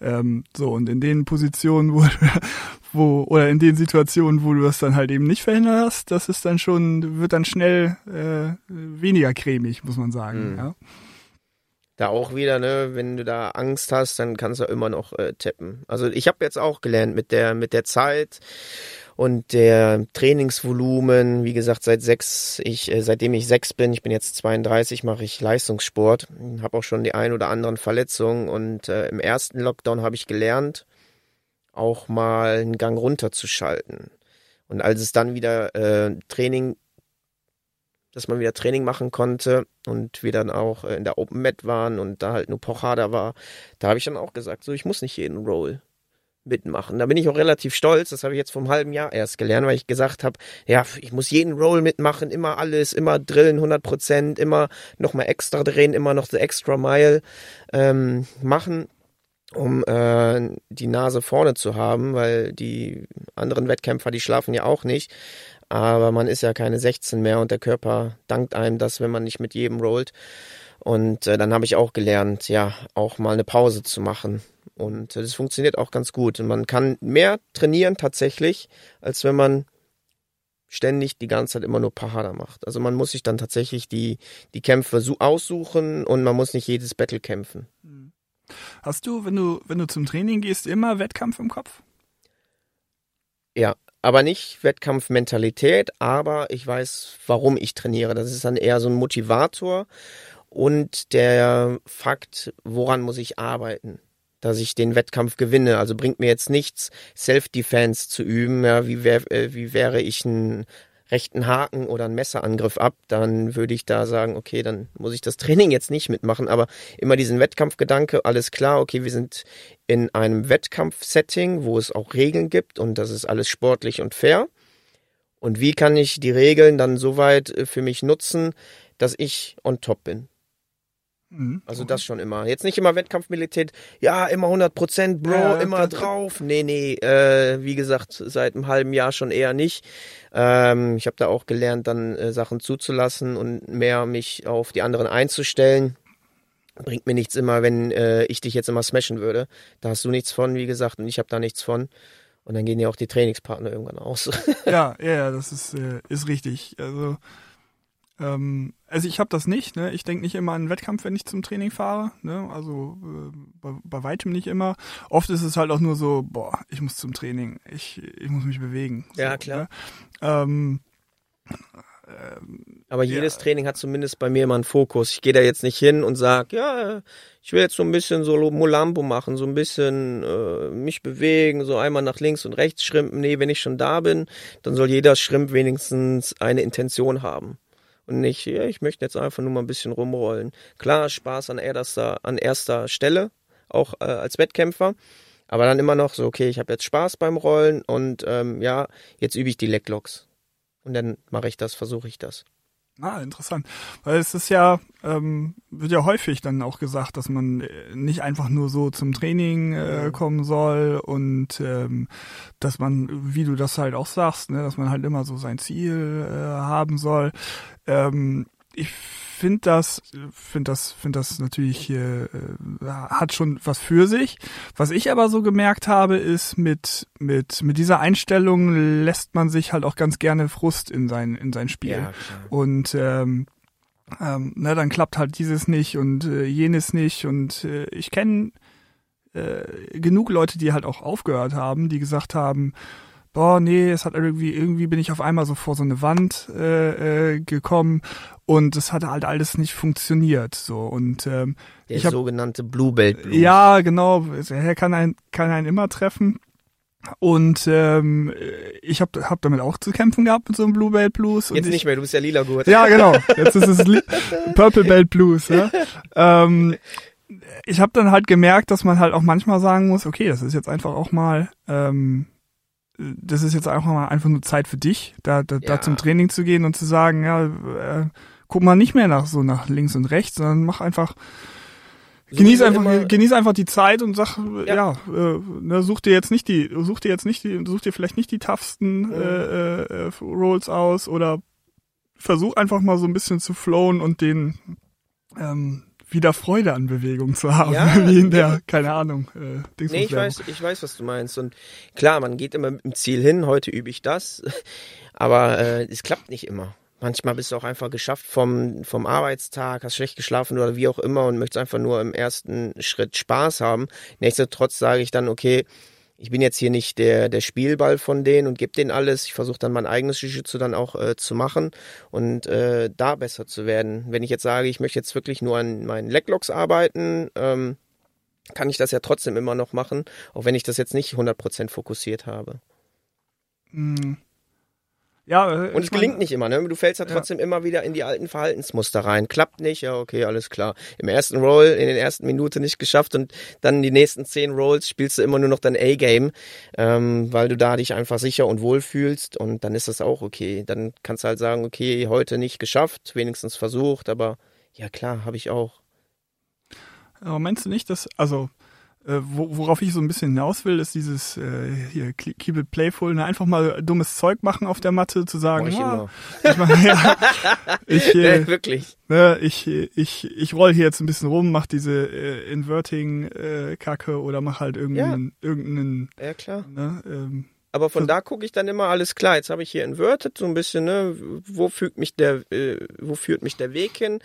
Ähm, so, und in den Positionen, wo, wo, oder in den Situationen, wo du das dann halt eben nicht verhindert hast, das ist dann schon, wird dann schnell äh, weniger cremig, muss man sagen. Mhm. Ja? Da auch wieder, ne, wenn du da Angst hast, dann kannst du immer noch äh, tippen. Also ich habe jetzt auch gelernt mit der, mit der Zeit und der Trainingsvolumen, wie gesagt, seit sechs, ich, äh, seitdem ich sechs bin, ich bin jetzt 32, mache ich Leistungssport, habe auch schon die ein oder anderen Verletzungen. Und äh, im ersten Lockdown habe ich gelernt, auch mal einen Gang runterzuschalten. Und als es dann wieder äh, Training, dass man wieder Training machen konnte und wir dann auch äh, in der Open Mat waren und da halt nur Pochada war, da habe ich dann auch gesagt, so ich muss nicht jeden Roll mitmachen. Da bin ich auch relativ stolz. Das habe ich jetzt vom halben Jahr erst gelernt, weil ich gesagt habe, ja, ich muss jeden Roll mitmachen, immer alles, immer drillen 100 Prozent, immer noch mal extra drehen, immer noch the extra mile ähm, machen, um äh, die Nase vorne zu haben, weil die anderen Wettkämpfer, die schlafen ja auch nicht. Aber man ist ja keine 16 mehr und der Körper dankt einem das, wenn man nicht mit jedem rollt. Und äh, dann habe ich auch gelernt, ja, auch mal eine Pause zu machen und das funktioniert auch ganz gut. Und man kann mehr trainieren tatsächlich, als wenn man ständig die ganze Zeit immer nur Pahada macht. Also man muss sich dann tatsächlich die, die Kämpfe so aussuchen und man muss nicht jedes Battle kämpfen. Hm. Hast du, wenn du, wenn du zum Training gehst, immer Wettkampf im Kopf? Ja, aber nicht Wettkampfmentalität, aber ich weiß, warum ich trainiere. Das ist dann eher so ein Motivator und der Fakt, woran muss ich arbeiten dass ich den Wettkampf gewinne. Also bringt mir jetzt nichts, Self-Defense zu üben. Ja, wie, wär, äh, wie wäre ich einen rechten Haken oder einen Messerangriff ab, dann würde ich da sagen, okay, dann muss ich das Training jetzt nicht mitmachen, aber immer diesen Wettkampfgedanke, alles klar, okay, wir sind in einem Wettkampfsetting, wo es auch Regeln gibt und das ist alles sportlich und fair. Und wie kann ich die Regeln dann so weit äh, für mich nutzen, dass ich on top bin? Mhm. Also das schon immer. Jetzt nicht immer Wettkampfmilität, ja, immer 100 Prozent, Bro, ja, immer drauf. Nee, nee, äh, wie gesagt, seit einem halben Jahr schon eher nicht. Ähm, ich habe da auch gelernt, dann äh, Sachen zuzulassen und mehr mich auf die anderen einzustellen. Bringt mir nichts immer, wenn äh, ich dich jetzt immer smashen würde. Da hast du nichts von, wie gesagt, und ich habe da nichts von. Und dann gehen ja auch die Trainingspartner irgendwann aus. ja, ja, das ist, äh, ist richtig. Also ähm, also ich habe das nicht, ne? Ich denke nicht immer an einen Wettkampf, wenn ich zum Training fahre, ne? Also äh, bei, bei weitem nicht immer. Oft ist es halt auch nur so, boah, ich muss zum Training, ich, ich muss mich bewegen. So, ja, klar. Ne? Ähm, aber jedes ja. Training hat zumindest bei mir immer einen Fokus. Ich gehe da jetzt nicht hin und sage, ja, ich will jetzt so ein bisschen so Molambo machen, so ein bisschen äh, mich bewegen, so einmal nach links und rechts schrimpen. Nee, wenn ich schon da bin, dann soll jeder Schrimp wenigstens eine Intention haben und nicht, ja, ich möchte jetzt einfach nur mal ein bisschen rumrollen. Klar, Spaß an erster, an erster Stelle, auch äh, als Wettkämpfer. Aber dann immer noch so, okay, ich habe jetzt Spaß beim Rollen und ähm, ja, jetzt übe ich die Leglocks. Und dann mache ich das, versuche ich das. Ah, interessant. Weil es ist ja, ähm, wird ja häufig dann auch gesagt, dass man äh, nicht einfach nur so zum Training äh, kommen soll und ähm, dass man, wie du das halt auch sagst, ne, dass man halt immer so sein Ziel äh, haben soll. Ähm, ich finde das, finde das, finde das natürlich äh, hat schon was für sich. Was ich aber so gemerkt habe, ist mit mit mit dieser Einstellung lässt man sich halt auch ganz gerne Frust in sein in sein Spiel. Ja, und ähm, ähm, ne, dann klappt halt dieses nicht und äh, jenes nicht und äh, ich kenne äh, genug Leute, die halt auch aufgehört haben, die gesagt haben, boah, nee, es hat irgendwie, irgendwie bin ich auf einmal so vor so eine Wand äh, äh, gekommen und es hat halt alles nicht funktioniert. So und ähm, der ich hab, sogenannte Blue Belt Blues. Ja, genau. Er kann einen, kann einen immer treffen. Und ähm, ich habe hab damit auch zu kämpfen gehabt mit so einem Blue Belt Blues. Jetzt ich, nicht mehr, du bist ja lila gut. Ja, genau. Jetzt ist es Purple Belt Blues. Ja? ähm, ich habe dann halt gemerkt, dass man halt auch manchmal sagen muss, okay, das ist jetzt einfach auch mal ähm, das ist jetzt auch mal einfach nur Zeit für dich, da, da, ja. da zum Training zu gehen und zu sagen, ja, äh, guck mal nicht mehr nach so nach links und rechts, sondern mach einfach so genieß einfach immer, genieß einfach die Zeit und sag ja, ja äh, ne, such dir jetzt nicht die such dir jetzt nicht die such dir vielleicht nicht die toughsten ja. äh, äh, Rolls aus oder versuch einfach mal so ein bisschen zu flowen und den ähm, wieder Freude an Bewegung zu haben, ja, wie in der, keine Ahnung, äh, Nee, ich weiß, ich weiß, was du meinst. Und klar, man geht immer mit dem Ziel hin, heute übe ich das, aber äh, es klappt nicht immer. Manchmal bist du auch einfach geschafft vom, vom Arbeitstag, hast schlecht geschlafen oder wie auch immer und möchtest einfach nur im ersten Schritt Spaß haben. Nichtsdestotrotz sage ich dann, okay, ich bin jetzt hier nicht der, der Spielball von denen und gebe denen alles. Ich versuche dann mein eigenes Jiu-Jitsu dann auch äh, zu machen und äh, da besser zu werden. Wenn ich jetzt sage, ich möchte jetzt wirklich nur an meinen Leglocks arbeiten, ähm, kann ich das ja trotzdem immer noch machen, auch wenn ich das jetzt nicht 100% fokussiert habe. Mhm. Ja, äh, und es gelingt nicht immer, ne? Du fällst ja trotzdem ja. immer wieder in die alten Verhaltensmuster rein. Klappt nicht, ja, okay, alles klar. Im ersten Roll, in den ersten Minuten nicht geschafft und dann die nächsten zehn Rolls spielst du immer nur noch dein A-Game, ähm, weil du da dich einfach sicher und wohl fühlst und dann ist das auch okay. Dann kannst du halt sagen, okay, heute nicht geschafft, wenigstens versucht, aber ja klar, habe ich auch. Aber meinst du nicht, dass, also äh, worauf ich so ein bisschen hinaus will, ist dieses äh, hier keep it playful, ne? einfach mal dummes Zeug machen auf der Matte, zu sagen, ich, ah, ich, mein, ja, ich äh, ja, wirklich, ne, ich ich ich roll hier jetzt ein bisschen rum, mach diese äh, inverting äh, Kacke oder mach halt irgendeinen ja. irgendeinen ja klar. Ne, ähm, aber von da gucke ich dann immer alles klar. Jetzt habe ich hier inverted so ein bisschen, ne? Wo fügt mich der, äh, wo führt mich der Weg hin?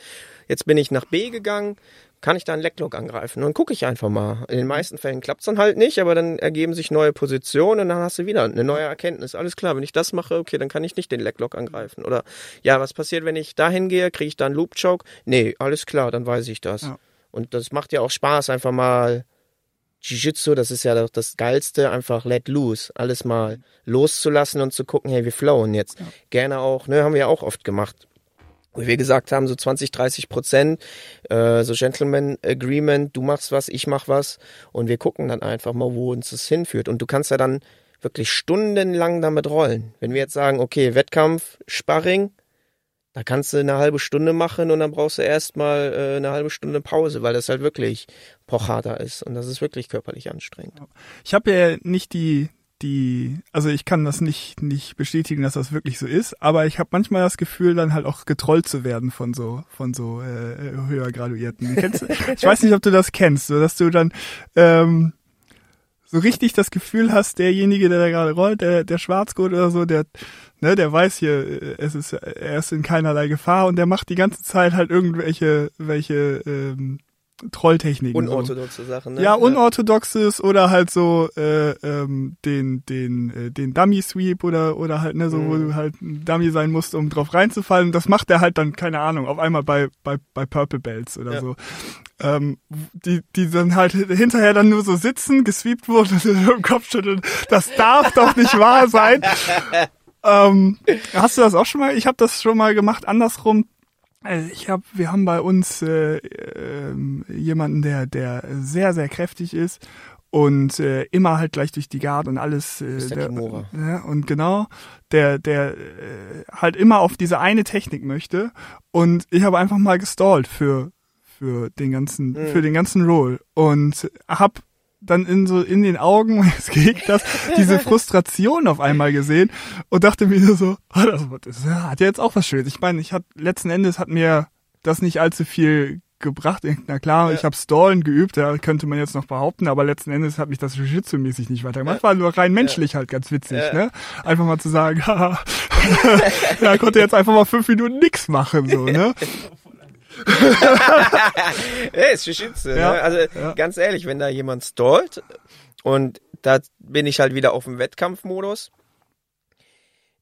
Jetzt bin ich nach B gegangen kann ich da einen Lecklock angreifen? Und dann gucke ich einfach mal. In den meisten Fällen klappt es dann halt nicht, aber dann ergeben sich neue Positionen und dann hast du wieder eine neue Erkenntnis. Alles klar, wenn ich das mache, okay, dann kann ich nicht den Lecklock angreifen. Oder ja, was passiert, wenn ich dahin gehe? Kriege ich da einen Loop Choke? Nee, alles klar, dann weiß ich das. Ja. Und das macht ja auch Spaß, einfach mal Jiu-Jitsu, das ist ja das Geilste, einfach let loose, alles mal loszulassen und zu gucken, hey, wir flowen jetzt. Ja. Gerne auch, ne, haben wir ja auch oft gemacht wo wir gesagt haben, so 20, 30 Prozent, äh, so Gentleman Agreement, du machst was, ich mach was und wir gucken dann einfach mal, wo uns das hinführt. Und du kannst ja dann wirklich stundenlang damit rollen. Wenn wir jetzt sagen, okay, Wettkampf, Sparring, da kannst du eine halbe Stunde machen und dann brauchst du erstmal äh, eine halbe Stunde Pause, weil das halt wirklich pochharter ist und das ist wirklich körperlich anstrengend. Ich habe ja nicht die die, also ich kann das nicht nicht bestätigen, dass das wirklich so ist, aber ich habe manchmal das Gefühl, dann halt auch getrollt zu werden von so von so äh, höher Graduierten. Kennst, ich weiß nicht, ob du das kennst, so dass du dann ähm, so richtig das Gefühl hast, derjenige, der da gerade rollt, der der Schwarzgurt oder so, der ne, der weiß hier, äh, es ist er ist in keinerlei Gefahr und der macht die ganze Zeit halt irgendwelche welche ähm, Trolltechniken. Unorthodoxe so. Sachen, ne? Ja, unorthodoxes oder halt so äh, ähm, den den äh, den Dummy Sweep oder oder halt ne so mhm. wo du halt ein Dummy sein musst, um drauf reinzufallen. Das macht er halt dann keine Ahnung auf einmal bei bei bei Purple Belts oder ja. so. Ähm, die die dann halt hinterher dann nur so sitzen, gesweept wurden und im Kopf schütteln. Das darf doch nicht wahr sein. ähm, hast du das auch schon mal? Ich habe das schon mal gemacht andersrum also ich habe, wir haben bei uns äh, äh, jemanden, der der sehr sehr kräftig ist und äh, immer halt gleich durch die Guard und alles. Äh, der, der ja, und genau, der der äh, halt immer auf diese eine Technik möchte und ich habe einfach mal gestallt für für den ganzen mhm. für den ganzen Roll und hab dann in so in den Augen meines Gegners diese Frustration auf einmal gesehen und dachte mir so, oh, das, das hat ja jetzt auch was Schönes. Ich meine, ich hat letzten Endes hat mir das nicht allzu viel gebracht. Na klar, ja. ich habe Stallen geübt, ja, könnte man jetzt noch behaupten, aber letzten Endes hat mich das Jiu-Jitsu-mäßig nicht weitergemacht. Ja. War nur rein menschlich ja. halt ganz witzig, ne? Einfach mal zu sagen, haha, ja, konnte jetzt einfach mal fünf Minuten nix machen, so, ne? Ja, ist Jiu-Jitsu, ne? Also ganz ehrlich, wenn da jemand stallt und da bin ich halt wieder auf dem Wettkampfmodus,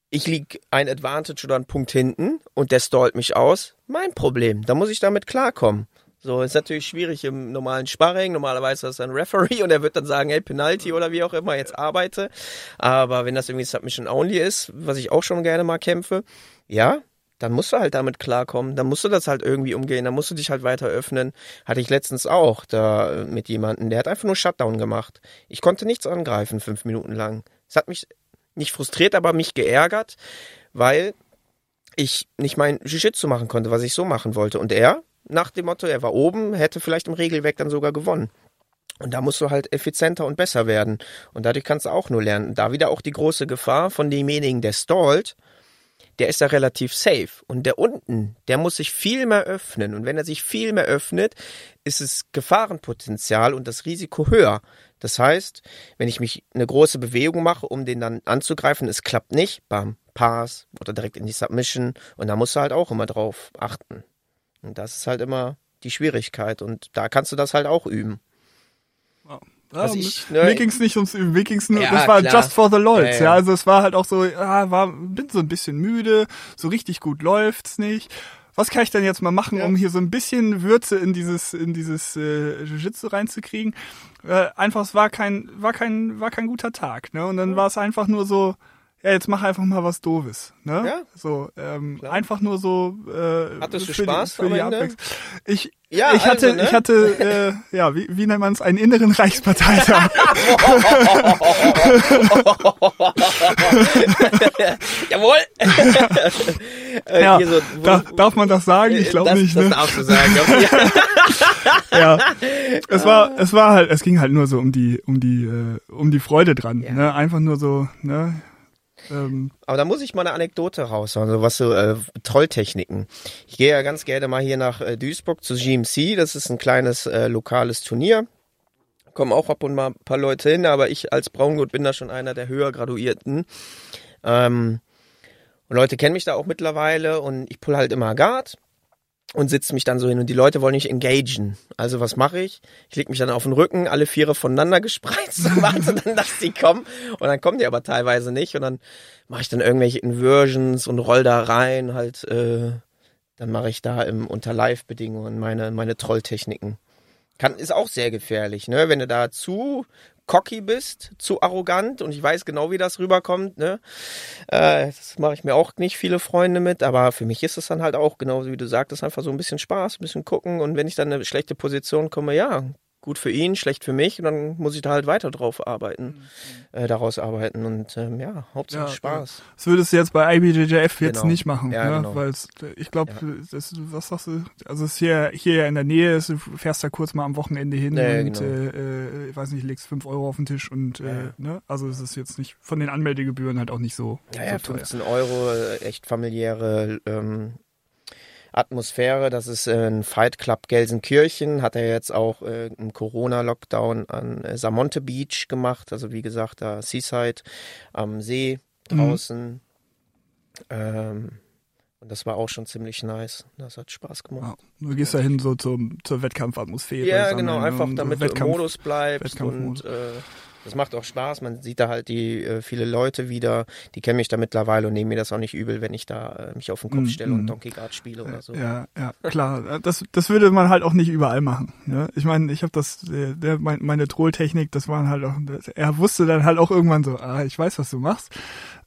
ich lieg ein Advantage oder ein Punkt hinten und der stallt mich aus, mein Problem. Da muss ich damit klarkommen. So, ist natürlich schwierig im normalen Sparring. Normalerweise ist das ein Referee und er wird dann sagen, hey, Penalty oder wie auch immer, jetzt arbeite. Aber wenn das irgendwie Submission Only ist, was ich auch schon gerne mal kämpfe, ja, dann musst du halt damit klarkommen. Dann musst du das halt irgendwie umgehen. Dann musst du dich halt weiter öffnen. Hatte ich letztens auch da mit jemandem, der hat einfach nur Shutdown gemacht. Ich konnte nichts angreifen, fünf Minuten lang. Es hat mich nicht frustriert, aber mich geärgert, weil ich nicht mein Jiu-Jitsu machen konnte, was ich so machen wollte. Und er, nach dem Motto, er war oben, hätte vielleicht im Regelwerk dann sogar gewonnen. Und da musst du halt effizienter und besser werden. Und dadurch kannst du auch nur lernen. Da wieder auch die große Gefahr von demjenigen, der stallt, der ist da relativ safe. Und der unten, der muss sich viel mehr öffnen. Und wenn er sich viel mehr öffnet, ist es Gefahrenpotenzial und das Risiko höher. Das heißt, wenn ich mich eine große Bewegung mache, um den dann anzugreifen, es klappt nicht, bam, Pass oder direkt in die Submission und da musst du halt auch immer drauf achten. Und das ist halt immer die Schwierigkeit und da kannst du das halt auch üben. Ja. Ja, ich, ne, mir ging's nicht ums Üben, mir ging's nur, ja, das war klar. just for the lols, ja, ja, also es war halt auch so, ja, war, bin so ein bisschen müde, so richtig gut läuft's nicht was kann ich denn jetzt mal machen, ja. um hier so ein bisschen Würze in dieses in dieses äh, Jiu-Jitsu reinzukriegen? Äh, einfach es war kein war kein war kein guter Tag, ne? Und dann war es einfach nur so ja, jetzt mach einfach mal was Doofes, ne? Ja. So, ähm, einfach nur so. Äh, Hattest du Spaß die, für die Abwechslung. Ich, ja, ich hatte, also, ne? ich hatte, äh, ja, wie, wie nennt man es, einen inneren Reichsparteitag. Jawohl. Äh, ja, so, wo, da, darf man das sagen? Ich glaube nicht. Das ne? darfst du sagen. ja, es war, es war halt, es ging halt nur so um die, um die, äh, um die Freude dran. Ja. Ne? Einfach nur so, ne? Ähm, Aber da muss ich mal eine Anekdote raushauen, so was so äh, Trolltechniken. Ich gehe ja ganz gerne mal hier nach äh, Duisburg zu GMC, das ist ein kleines äh, lokales Turnier. Kommen auch ab und mal ein paar Leute hin, aber ich als Braungurt bin da schon einer der höher graduierten. Ähm, und Leute kennen mich da auch mittlerweile und ich pull halt immer Guard und sitze mich dann so hin und die Leute wollen nicht engagen. Also was mache ich? Ich leg mich dann auf den Rücken, alle Viere voneinander gespreizt und warte dann, dass die kommen. Und dann kommen die aber teilweise nicht und dann mache ich dann irgendwelche Inversions und roll da rein, halt, äh, dann mache ich da im unter Live-Bedingungen meine, meine Trolltechniken. Kann, ist auch sehr gefährlich, ne? Wenn du da zu cocky bist, zu arrogant und ich weiß genau, wie das rüberkommt. Ne? Äh, das mache ich mir auch nicht viele Freunde mit, aber für mich ist es dann halt auch, genauso wie du sagtest, einfach so ein bisschen Spaß, ein bisschen gucken und wenn ich dann in eine schlechte Position komme, ja, gut für ihn, schlecht für mich und dann muss ich da halt weiter drauf arbeiten, mhm. äh, daraus arbeiten und ähm, ja, Hauptsache ja, Spaß. Das würdest du jetzt bei IBJJF jetzt genau. nicht machen, ja, ne? genau. weil ich glaube, ja. was sagst du, also es ist hier, hier in der Nähe, ist, du fährst da kurz mal am Wochenende hin nee, und genau. äh, äh, ich weiß nicht, legst fünf Euro auf den Tisch und äh, ne, also es ist jetzt nicht von den Anmeldegebühren halt auch nicht so, ja, so ja, 15 teuer. Euro, äh, echt familiäre ähm, Atmosphäre. Das ist äh, ein Fight Club Gelsenkirchen. Hat er jetzt auch äh, im Corona-Lockdown an äh, Samonte Beach gemacht. Also wie gesagt, da Seaside am See mhm. draußen. Mhm. Ähm, und das war auch schon ziemlich nice. Das hat Spaß gemacht. Ja, du gehst da hin so zum, zur Wettkampfatmosphäre. Ja, genau, einfach damit so du im Modus bleibst und äh, das macht auch Spaß. Man sieht da halt die äh, viele Leute wieder, die kennen mich da mittlerweile und nehmen mir das auch nicht übel, wenn ich da äh, mich auf den Kopf stelle mm, und mhm. Donkey Guard spiele oder so. Ja, ja, klar. Das, das würde man halt auch nicht überall machen. Ne? Ich meine, ich habe das, der, meine Trolltechnik, das waren halt auch, er wusste dann halt auch irgendwann so, ah, ich weiß, was du machst.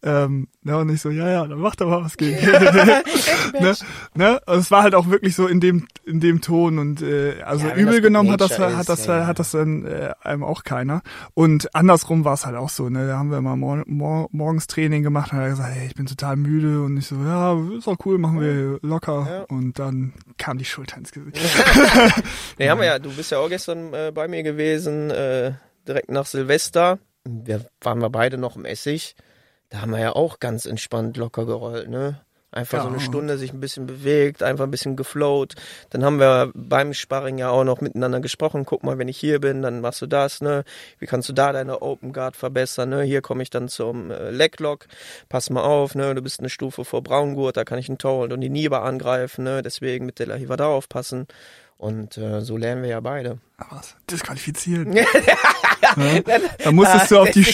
Ähm, ne, und ich so, ja, ja, dann mach doch mal was gegen. ne, ne? Und es war halt auch wirklich so in dem, in dem Ton und äh, also ja, übel genommen hat das, ist, hat das, ja, hat das dann äh, einem auch keiner. Und andersrum war es halt auch so, ne? Da haben wir mal mor mor morgens Training gemacht und er hat gesagt, hey, ich bin total müde und ich so, ja, ist auch cool, machen wir locker. Ja. Und dann kam die Schulter ins Gesicht. ne, haben wir ja, du bist ja auch gestern äh, bei mir gewesen, äh, direkt nach Silvester. Wir waren wir beide noch im Essig. Da haben wir ja auch ganz entspannt locker gerollt, ne? Einfach ja. so eine Stunde sich ein bisschen bewegt, einfach ein bisschen geflowt. Dann haben wir beim Sparring ja auch noch miteinander gesprochen. Guck mal, wenn ich hier bin, dann machst du das, ne? Wie kannst du da deine Open Guard verbessern, ne? Hier komme ich dann zum äh, Leglock. Pass mal auf, ne? Du bist eine Stufe vor Braungurt, da kann ich einen Toe und die Niebe angreifen, ne? Deswegen mit der Lahiva da aufpassen. Und äh, so lernen wir ja beide. Aber was? Ja? Da musstest du auf die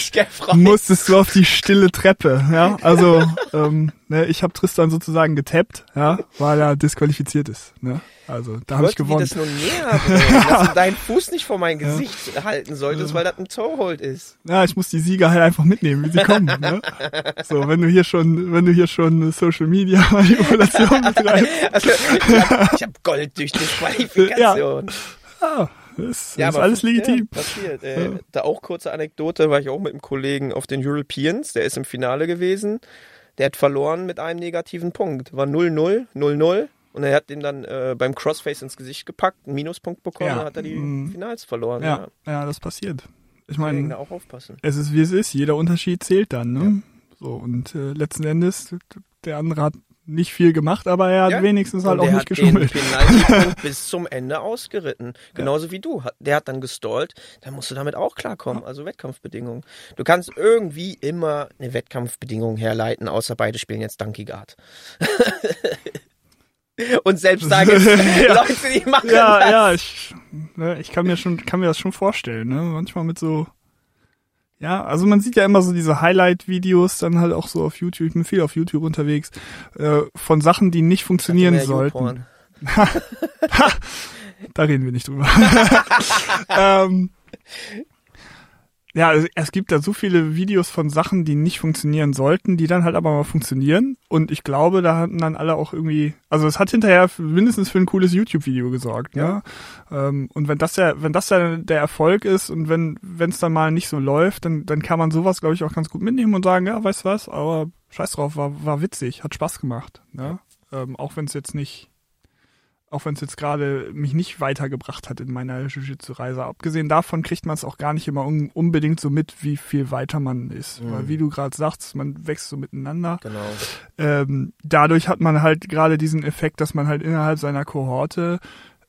musstest du auf die stille Treppe, ja. Also ähm, ne, ich habe Tristan sozusagen getappt, ja, weil er disqualifiziert ist. Ne? Also da habe ich gewonnen. Ich das nun näher bringen, dass du deinen Fuß nicht vor mein Gesicht ja. halten solltest, weil das ein Toehold ist. Ja, ich muss die Sieger halt einfach mitnehmen, wie sie kommen. ne? So, wenn du hier schon, wenn du hier schon Social Media Manipulation betreibst. Also, ich habe hab Gold durch Disqualifikation. Ja. ja. Das ja, ist aber alles legitim. Ja, passiert. Äh, ja. Da auch kurze Anekdote, war ich auch mit einem Kollegen auf den Europeans, der ist im Finale gewesen. Der hat verloren mit einem negativen Punkt. War 0-0, 0-0. Und er hat den dann äh, beim Crossface ins Gesicht gepackt, einen Minuspunkt bekommen, ja. dann hat er die mhm. Finals verloren. Ja, ja. ja das passiert. Ich meine, auch aufpassen. es ist wie es ist. Jeder Unterschied zählt dann. Ne? So und äh, letzten Endes der andere hat nicht viel gemacht, aber er hat ja. wenigstens halt auch nicht geschummelt. Der hat bis zum Ende ausgeritten. Genauso ja. wie du. Der hat dann gestallt. Dann musst du damit auch klarkommen. Also Wettkampfbedingungen. Du kannst irgendwie immer eine Wettkampfbedingung herleiten, außer beide spielen jetzt Donkey Guard. Und selbst da gibt es ja. Leute, die machen ja, das. Ja, ich, ne, ich kann mir schon, kann mir das schon vorstellen. Ne? Manchmal mit so ja, also man sieht ja immer so diese Highlight-Videos dann halt auch so auf YouTube, ich bin viel auf YouTube unterwegs, äh, von Sachen, die nicht funktionieren sollten. da reden wir nicht drüber. ähm, ja, also es gibt da so viele Videos von Sachen, die nicht funktionieren sollten, die dann halt aber mal funktionieren. Und ich glaube, da hatten dann alle auch irgendwie, also es hat hinterher mindestens für ein cooles YouTube-Video gesorgt. Ne? Ja. Ne? Und wenn das der, wenn das der, der Erfolg ist und wenn wenn es dann mal nicht so läuft, dann dann kann man sowas, glaube ich, auch ganz gut mitnehmen und sagen, ja, weißt du was, aber scheiß drauf, war war witzig, hat Spaß gemacht. Ne? Ähm, auch wenn es jetzt nicht auch wenn es jetzt gerade mich nicht weitergebracht hat in meiner Jiu-Jitsu-Reise. Abgesehen davon kriegt man es auch gar nicht immer un unbedingt so mit, wie viel weiter man ist. Mhm. Weil wie du gerade sagst, man wächst so miteinander. Genau. Ähm, dadurch hat man halt gerade diesen Effekt, dass man halt innerhalb seiner Kohorte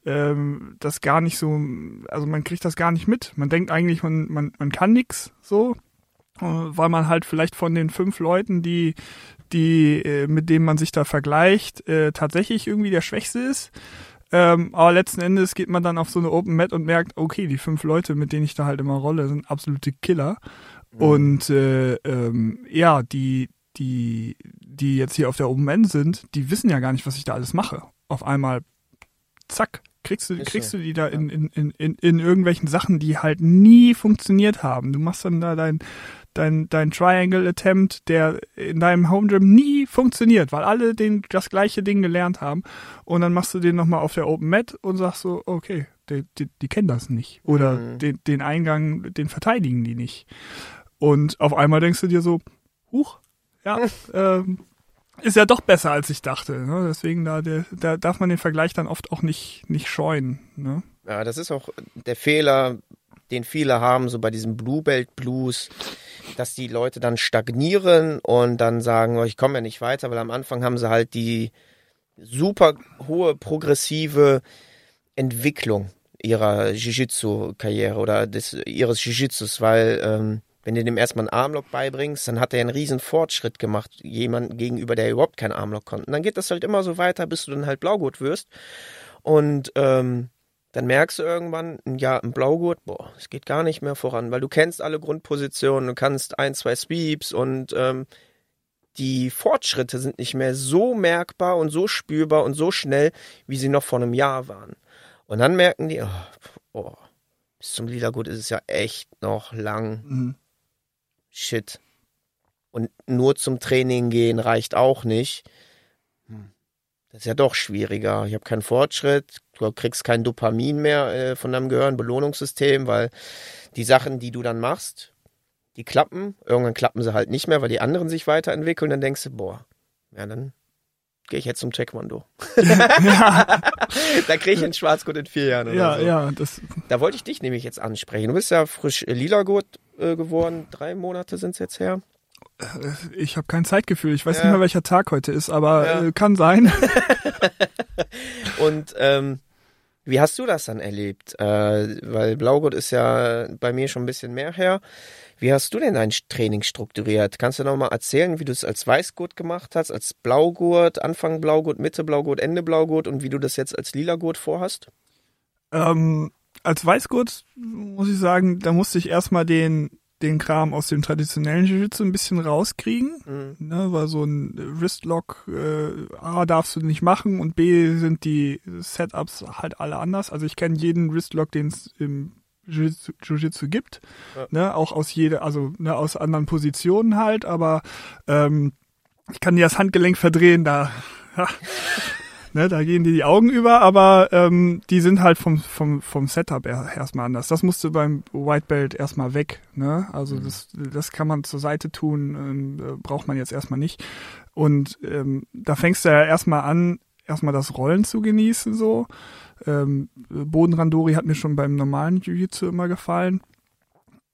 ähm, das gar nicht so, also man kriegt das gar nicht mit. Man denkt eigentlich, man, man, man kann nix so, äh, weil man halt vielleicht von den fünf Leuten, die die, äh, mit dem man sich da vergleicht, äh, tatsächlich irgendwie der Schwächste ist. Ähm, aber letzten Endes geht man dann auf so eine Open Mat und merkt, okay, die fünf Leute, mit denen ich da halt immer rolle, sind absolute Killer. Mhm. Und äh, ähm, ja, die, die, die jetzt hier auf der Open End sind, die wissen ja gar nicht, was ich da alles mache. Auf einmal, zack, kriegst du, kriegst du die da in, in, in, in, in irgendwelchen Sachen, die halt nie funktioniert haben. Du machst dann da dein, dein, dein Triangle Attempt, der in deinem Home Gym nie funktioniert, weil alle den, das gleiche Ding gelernt haben. Und dann machst du den nochmal auf der Open Mat und sagst so, okay, die, die, die kennen das nicht. Oder mhm. den, den Eingang, den verteidigen die nicht. Und auf einmal denkst du dir so, huch, ja, ähm, ist ja doch besser, als ich dachte. Ne? Deswegen da, der, da darf man den Vergleich dann oft auch nicht, nicht scheuen. Ne? Ja, das ist auch der Fehler, den viele haben, so bei diesem Blue Belt Blues, dass die Leute dann stagnieren und dann sagen, oh, ich komme ja nicht weiter, weil am Anfang haben sie halt die super hohe progressive Entwicklung ihrer Jiu-Jitsu-Karriere oder des, ihres Jiu-Jitsus, weil ähm, wenn du dem erstmal einen Armlock beibringst, dann hat er einen riesen Fortschritt gemacht, jemand gegenüber, der überhaupt keinen Armlock konnte. Und dann geht das halt immer so weiter, bis du dann halt Blaugurt wirst. Und ähm, dann merkst du irgendwann, ja, ein Blaugurt, boah, es geht gar nicht mehr voran, weil du kennst alle Grundpositionen, du kannst ein, zwei Sweeps und ähm, die Fortschritte sind nicht mehr so merkbar und so spürbar und so schnell, wie sie noch vor einem Jahr waren. Und dann merken die, oh, oh bis zum Liedergut ist es ja echt noch lang. Mhm. Shit. Und nur zum Training gehen reicht auch nicht. Hm. Das ist ja doch schwieriger. Ich habe keinen Fortschritt, du kriegst kein Dopamin mehr äh, von deinem Gehirn, Belohnungssystem, weil die Sachen, die du dann machst, die klappen. Irgendwann klappen sie halt nicht mehr, weil die anderen sich weiterentwickeln. Dann denkst du, boah, ja, dann gehe ich jetzt zum Taekwondo. ja. da kriege ich einen Schwarzgurt in vier Jahren. Ja, so. ja. Das da wollte ich dich nämlich jetzt ansprechen. Du bist ja frisch lila Gurt äh, geworden. Drei Monate sind es jetzt her. Äh, ich habe kein Zeitgefühl. Ich weiß ja. nicht mehr, welcher Tag heute ist, aber ja. äh, kann sein. Und ähm, wie hast du das dann erlebt? Äh, weil Blaugurt ist ja bei mir schon ein bisschen mehr her. Wie hast du denn dein Training strukturiert? Kannst du noch mal erzählen, wie du es als Weißgurt gemacht hast, als Blaugurt, Anfang Blaugurt, Mitte Blaugurt, Ende Blaugurt und wie du das jetzt als Lila-Gurt vorhast? Ähm, als Weißgurt muss ich sagen, da musste ich erstmal den den Kram aus dem traditionellen Jiu-Jitsu ein bisschen rauskriegen. Mhm. Ne, weil so ein Wristlock äh, A darfst du nicht machen und B sind die Setups halt alle anders. Also ich kenne jeden Wristlock, den es im Jiu-Jitsu gibt, ja. ne, auch aus jede, also ne, aus anderen Positionen halt, aber ähm, ich kann dir das Handgelenk verdrehen, da ne, da gehen dir die Augen über, aber ähm, die sind halt vom, vom, vom Setup erstmal anders. Das musste beim White Belt erstmal weg, ne? Also mhm. das, das kann man zur Seite tun, ähm, äh, braucht man jetzt erstmal nicht. Und ähm, da fängst du ja erstmal an, erstmal das Rollen zu genießen so. Ähm, Bodenrandori hat mir schon beim normalen Jiu-Jitsu immer gefallen.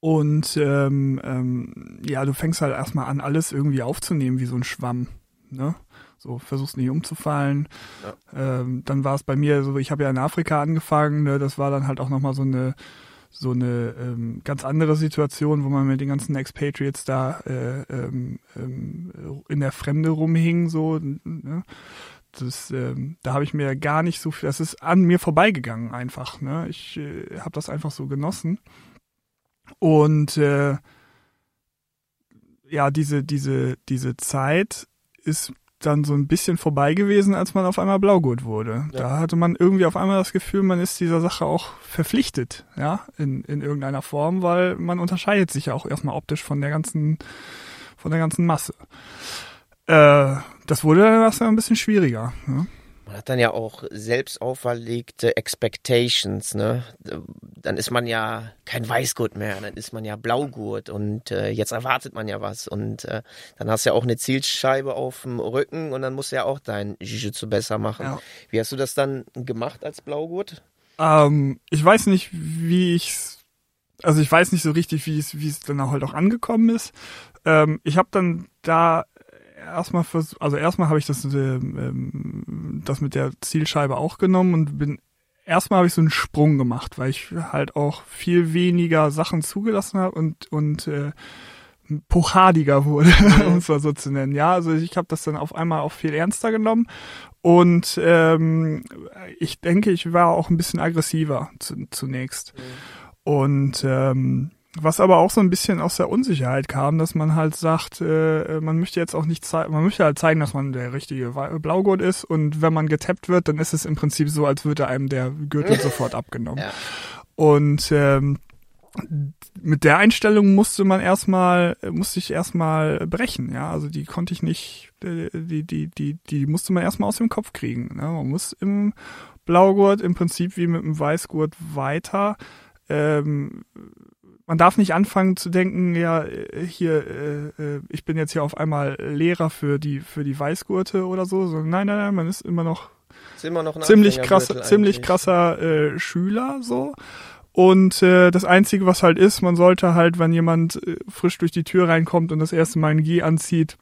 Und ähm, ähm, ja, du fängst halt erstmal an, alles irgendwie aufzunehmen wie so ein Schwamm. Ne? So, versuchst nicht umzufallen. Ja. Ähm, dann war es bei mir so, ich habe ja in Afrika angefangen, ne? das war dann halt auch nochmal so eine so eine ähm, ganz andere Situation, wo man mit den ganzen Expatriates da äh, ähm, ähm, in der Fremde rumhing, so, ne? das, ähm, da habe ich mir gar nicht so viel, das ist an mir vorbeigegangen einfach. Ne? Ich äh, habe das einfach so genossen. Und äh, ja, diese, diese, diese Zeit ist dann so ein bisschen vorbei gewesen, als man auf einmal Blaugurt wurde. Ja. Da hatte man irgendwie auf einmal das Gefühl, man ist dieser Sache auch verpflichtet, ja, in, in irgendeiner Form, weil man unterscheidet sich ja auch erstmal optisch von der ganzen, von der ganzen Masse. Äh, das wurde dann erstmal ein bisschen schwieriger. Ja. Hat dann ja auch selbst auferlegte Expectations, ne? Dann ist man ja kein Weißgurt mehr, dann ist man ja Blaugurt und äh, jetzt erwartet man ja was und äh, dann hast du ja auch eine Zielscheibe auf dem Rücken und dann musst du ja auch dein Jiu-Jitsu besser machen. Ja. Wie hast du das dann gemacht als Blaugurt? Ähm, ich weiß nicht, wie ich's also ich weiß nicht so richtig, wie es wie es dann auch halt auch angekommen ist. Ähm, ich habe dann da erstmal vers also erstmal habe ich das, ähm, das mit der Zielscheibe auch genommen und bin erstmal habe ich so einen Sprung gemacht, weil ich halt auch viel weniger Sachen zugelassen habe und und äh, pochadiger wurde, mhm. um es mal so zu nennen. Ja, also ich habe das dann auf einmal auch viel ernster genommen und ähm, ich denke, ich war auch ein bisschen aggressiver zu, zunächst. Mhm. Und ähm, was aber auch so ein bisschen aus der Unsicherheit kam, dass man halt sagt, äh, man möchte jetzt auch nicht zeigen, man möchte halt zeigen, dass man der richtige Blaugurt ist und wenn man getappt wird, dann ist es im Prinzip so, als würde einem der Gürtel sofort abgenommen. Ja. Und ähm, mit der Einstellung musste man erstmal, musste ich erstmal brechen, ja. Also die konnte ich nicht, äh, die, die, die, die musste man erstmal aus dem Kopf kriegen. Ne? Man muss im Blaugurt im Prinzip wie mit dem Weißgurt weiter ähm, man darf nicht anfangen zu denken, ja, äh, hier, äh, äh, ich bin jetzt hier auf einmal Lehrer für die, für die Weißgurte oder so, sondern nein, nein, nein, man ist immer noch, ist immer noch ziemlich krasser, ziemlich krasser äh, Schüler, so. Und äh, das Einzige, was halt ist, man sollte halt, wenn jemand äh, frisch durch die Tür reinkommt und das erste Mal ein G anzieht,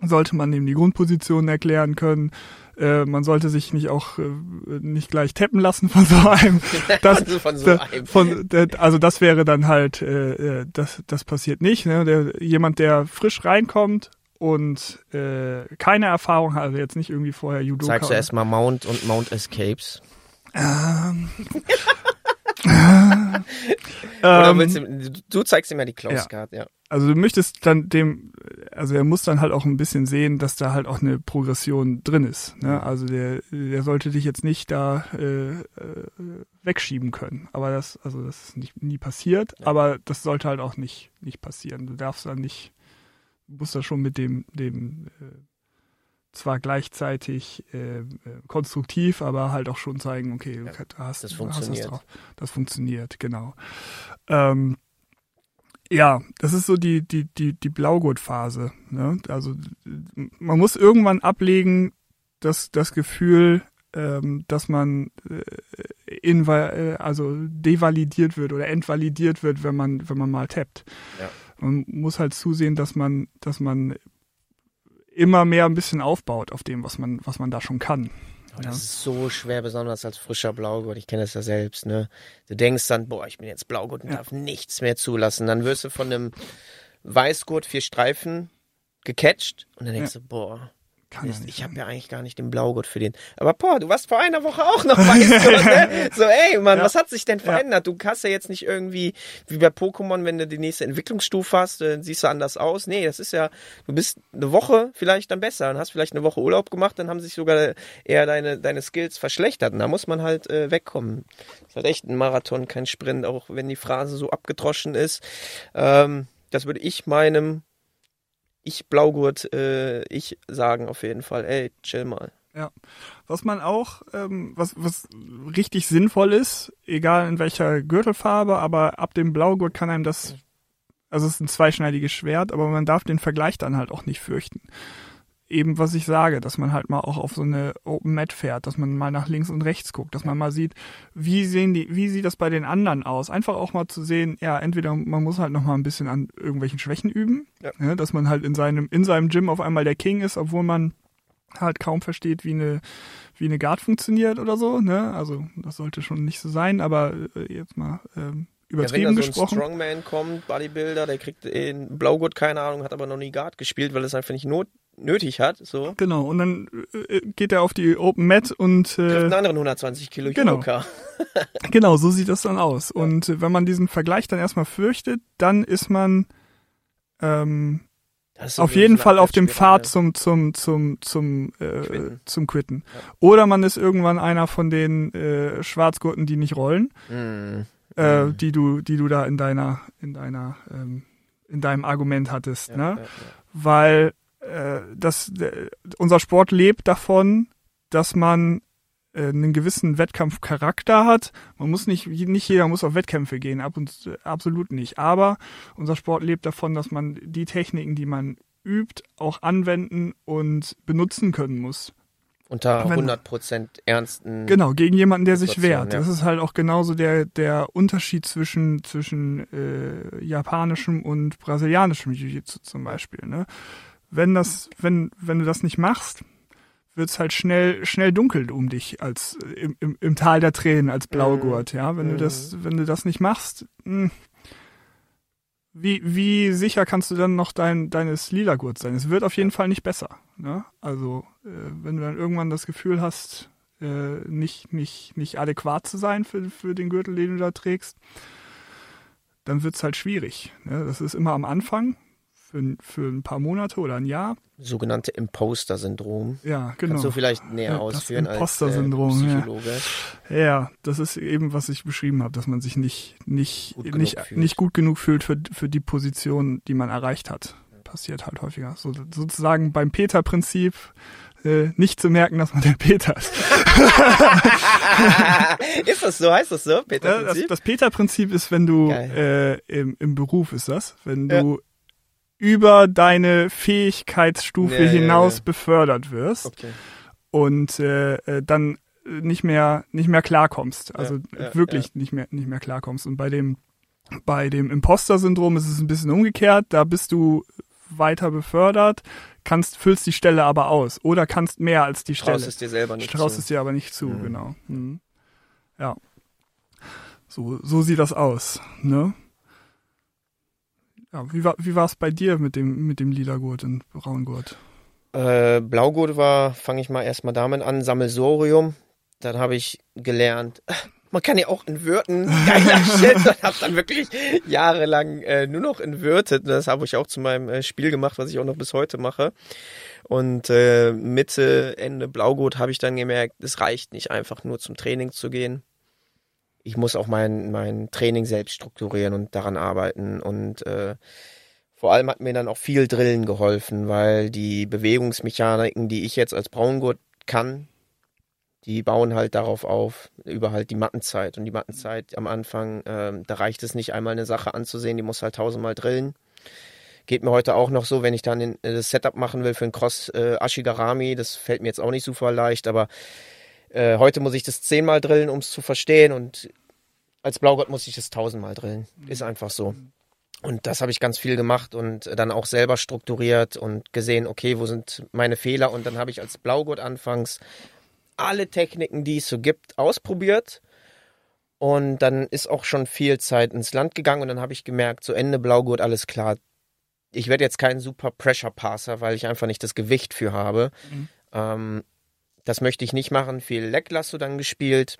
sollte man ihm die Grundpositionen erklären können. Äh, man sollte sich nicht auch äh, nicht gleich tappen lassen von so einem. Das, also von so einem. Von, also das wäre dann halt, äh, äh, das, das passiert nicht. Ne? Der, jemand, der frisch reinkommt und äh, keine Erfahrung hat, also jetzt nicht irgendwie vorher Judo. Zeigst du erstmal Mount und Mount Escapes? Ähm, Oder willst du, du zeigst ihm ja die Close ja. Card, ja. Also du möchtest dann dem, also er muss dann halt auch ein bisschen sehen, dass da halt auch eine Progression drin ist. Ne? Mhm. Also der, der sollte dich jetzt nicht da äh, äh, wegschieben können. Aber das, also das ist nicht, nie passiert, ja. aber das sollte halt auch nicht, nicht passieren. Du darfst dann nicht, du musst da schon mit dem, dem äh, zwar gleichzeitig äh, konstruktiv, aber halt auch schon zeigen, okay, ja, du hast, das funktioniert. Hast drauf. Das funktioniert, genau. Ähm, ja, das ist so die, die, die, die Blaugurtphase. Ne? Also man muss irgendwann ablegen, das, das Gefühl, ähm, dass man äh, inval äh, also devalidiert wird oder entvalidiert wird, wenn man, wenn man mal tappt. Ja. Man muss halt zusehen, dass man, dass man immer mehr ein bisschen aufbaut auf dem, was man, was man da schon kann. Das ist so schwer, besonders als frischer Blaugurt. Ich kenne das ja selbst, ne? Du denkst dann, boah, ich bin jetzt Blaugurt und ja. darf nichts mehr zulassen. Dann wirst du von einem Weißgurt vier Streifen gecatcht und dann denkst ja. du, boah, kann Mist, ich habe ja eigentlich gar nicht den Blaugurt für den. Aber boah, du warst vor einer Woche auch noch Weißgurt, ne? So, ey, Mann, ja. was hat sich denn verändert? Ja. Du kannst ja jetzt nicht irgendwie, wie bei Pokémon, wenn du die nächste Entwicklungsstufe hast, dann siehst du anders aus. Nee, das ist ja, du bist eine Woche vielleicht dann besser und hast vielleicht eine Woche Urlaub gemacht, dann haben sich sogar eher deine, deine Skills verschlechtert. Und da muss man halt äh, wegkommen. Das ist halt echt ein Marathon, kein Sprint, auch wenn die Phrase so abgedroschen ist. Ähm, das würde ich meinem ich Blaugurt, äh, ich sagen auf jeden Fall, ey, chill mal. Ja. Was man auch, ähm, was, was richtig sinnvoll ist, egal in welcher Gürtelfarbe, aber ab dem Blaugurt kann einem das, also es ist ein zweischneidiges Schwert, aber man darf den Vergleich dann halt auch nicht fürchten eben, was ich sage, dass man halt mal auch auf so eine Open Mat fährt, dass man mal nach links und rechts guckt, dass man mal sieht, wie sehen die, wie sieht das bei den anderen aus? Einfach auch mal zu sehen, ja, entweder man muss halt noch mal ein bisschen an irgendwelchen Schwächen üben, ja. Ne, dass man halt in seinem, in seinem Gym auf einmal der King ist, obwohl man halt kaum versteht, wie eine, wie eine Guard funktioniert oder so, ne? Also, das sollte schon nicht so sein, aber äh, jetzt mal, ähm, übertrieben ja, wenn da so gesprochen. ein Strongman kommt, Bodybuilder, der kriegt in Blaugurt keine Ahnung, hat aber noch nie Guard gespielt, weil es einfach nicht not nötig hat. So. Genau, und dann äh, geht er auf die Open Mat und äh, einen anderen 120 Kilo genau. genau, so sieht das dann aus. Ja. Und äh, wenn man diesen Vergleich dann erstmal fürchtet, dann ist man ähm, ist auf jeden Fall auf dem Pfad zum zum zum zum äh, Quitten. zum Quitten. Ja. Oder man ist irgendwann einer von den äh, Schwarzgurten, die nicht rollen, mhm. Äh, mhm. die du die du da in deiner in deiner ähm, in deinem Argument hattest, ja, ne? Weil äh, dass äh, unser Sport lebt davon, dass man äh, einen gewissen Wettkampfcharakter hat. Man muss nicht, nicht jeder muss auf Wettkämpfe gehen, ab und äh, absolut nicht. Aber unser Sport lebt davon, dass man die Techniken, die man übt, auch anwenden und benutzen können muss. Unter 100% ernsten. Genau, gegen jemanden, der sich wehrt. Ja. Das ist halt auch genauso der, der Unterschied zwischen, zwischen äh, japanischem und brasilianischem Jiu-Jitsu zum Beispiel. Ne? Wenn das, wenn, wenn du das nicht machst, wird's halt schnell, schnell dunkel um dich als im, im, im Tal der Tränen als Blaugurt, ja. Wenn du das, wenn du das nicht machst, mh, hm, wie, wie sicher kannst du dann noch dein, deines Lila-Gurt sein? Es wird auf jeden Fall nicht besser. Ne? Also, äh, wenn du dann irgendwann das Gefühl hast, äh, nicht, nicht, nicht adäquat zu sein für, für den Gürtel, den du da trägst, dann wird's halt schwierig. Ne? Das ist immer am Anfang für, für ein paar Monate oder ein Jahr. Sogenannte Imposter-Syndrom. Ja, genau. Kannst du vielleicht näher ja, ausführen das Imposter-Syndrom, als äh, Psychologe? Ja. ja. das ist eben, was ich beschrieben habe, dass man sich nicht, nicht, gut nicht, nicht gut genug fühlt für, für die Position, die man erreicht hat. Passiert halt häufiger. So, sozusagen beim Peter-Prinzip äh, nicht zu merken, dass man der Peter ist. ist das so? Heißt das so? Peter-Prinzip? das, das Peter-Prinzip ist, wenn du äh, im, im Beruf ist das, wenn du über deine Fähigkeitsstufe ja, hinaus ja, ja. befördert wirst okay. und äh, äh dann nicht mehr nicht mehr klarkommst, also wirklich nicht mehr nicht mehr klarkommst. Und bei dem bei dem Imposter-Syndrom ist es ein bisschen umgekehrt. Da bist du weiter befördert, kannst füllst die Stelle aber aus oder kannst mehr als die Stelle. Traust es dir selber nicht Traust zu. es dir aber nicht zu, mhm. genau. Mhm. Ja. So so sieht das aus, ne? Ja, wie war wie war es bei dir mit dem mit dem lila Gurt und Braungurt? Äh, Blaugurt war, fange ich mal erstmal damit an, Sammelsorium. Dann habe ich gelernt, man kann ja auch entwürten. Geiler Shit. Und habe dann wirklich jahrelang äh, nur noch entwürtet. Das habe ich auch zu meinem äh, Spiel gemacht, was ich auch noch bis heute mache. Und äh, Mitte, Ende Blaugurt habe ich dann gemerkt, es reicht nicht einfach nur zum Training zu gehen ich muss auch mein, mein Training selbst strukturieren und daran arbeiten. Und äh, vor allem hat mir dann auch viel Drillen geholfen, weil die Bewegungsmechaniken, die ich jetzt als Braungurt kann, die bauen halt darauf auf, über halt die Mattenzeit. Und die Mattenzeit am Anfang, äh, da reicht es nicht einmal eine Sache anzusehen, die muss halt tausendmal drillen. Geht mir heute auch noch so, wenn ich dann äh, das Setup machen will für ein Cross äh, Ashigarami. Das fällt mir jetzt auch nicht super leicht, aber äh, heute muss ich das zehnmal drillen, um es zu verstehen. Und als Blaugott muss ich das tausendmal drillen. Ist einfach so. Und das habe ich ganz viel gemacht und dann auch selber strukturiert und gesehen, okay, wo sind meine Fehler? Und dann habe ich als Blaugurt anfangs alle Techniken, die es so gibt, ausprobiert. Und dann ist auch schon viel Zeit ins Land gegangen und dann habe ich gemerkt, so Ende Blaugurt, alles klar. Ich werde jetzt kein super Pressure Passer, weil ich einfach nicht das Gewicht für habe. Mhm. Ähm, das möchte ich nicht machen. Viel Lecklasso dann gespielt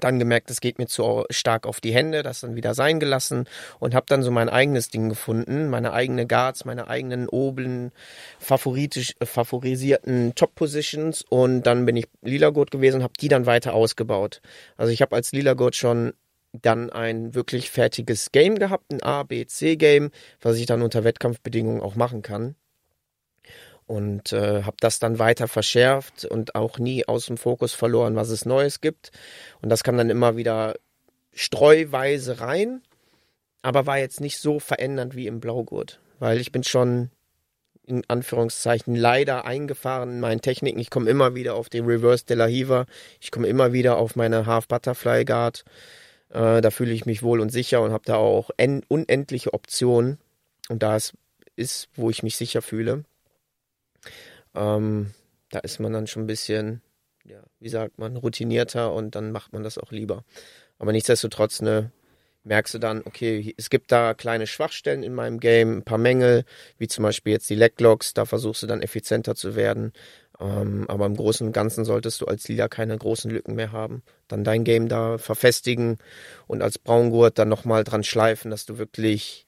dann gemerkt, es geht mir zu stark auf die Hände, das dann wieder sein gelassen und habe dann so mein eigenes Ding gefunden, meine eigene Guards, meine eigenen oben favoritisch, äh, favorisierten Top Positions und dann bin ich Lila Gurt gewesen und habe die dann weiter ausgebaut. Also ich habe als Lila Gurt schon dann ein wirklich fertiges Game gehabt, ein A, B, C Game, was ich dann unter Wettkampfbedingungen auch machen kann und äh, habe das dann weiter verschärft und auch nie aus dem Fokus verloren, was es Neues gibt. Und das kam dann immer wieder streuweise rein, aber war jetzt nicht so verändernd wie im Blaugurt, weil ich bin schon in Anführungszeichen leider eingefahren in meinen Techniken. Ich komme immer wieder auf den Reverse de la Hiva, ich komme immer wieder auf meine Half Butterfly Guard. Äh, da fühle ich mich wohl und sicher und habe da auch unendliche Optionen. Und da ist, ist, wo ich mich sicher fühle. Ähm, da ist man dann schon ein bisschen, ja, wie sagt man, routinierter und dann macht man das auch lieber. Aber nichtsdestotrotz, ne, merkst du dann, okay, es gibt da kleine Schwachstellen in meinem Game, ein paar Mängel, wie zum Beispiel jetzt die Leglogs, da versuchst du dann effizienter zu werden. Ähm, aber im Großen und Ganzen solltest du als Lila keine großen Lücken mehr haben. Dann dein Game da verfestigen und als Braungurt dann nochmal dran schleifen, dass du wirklich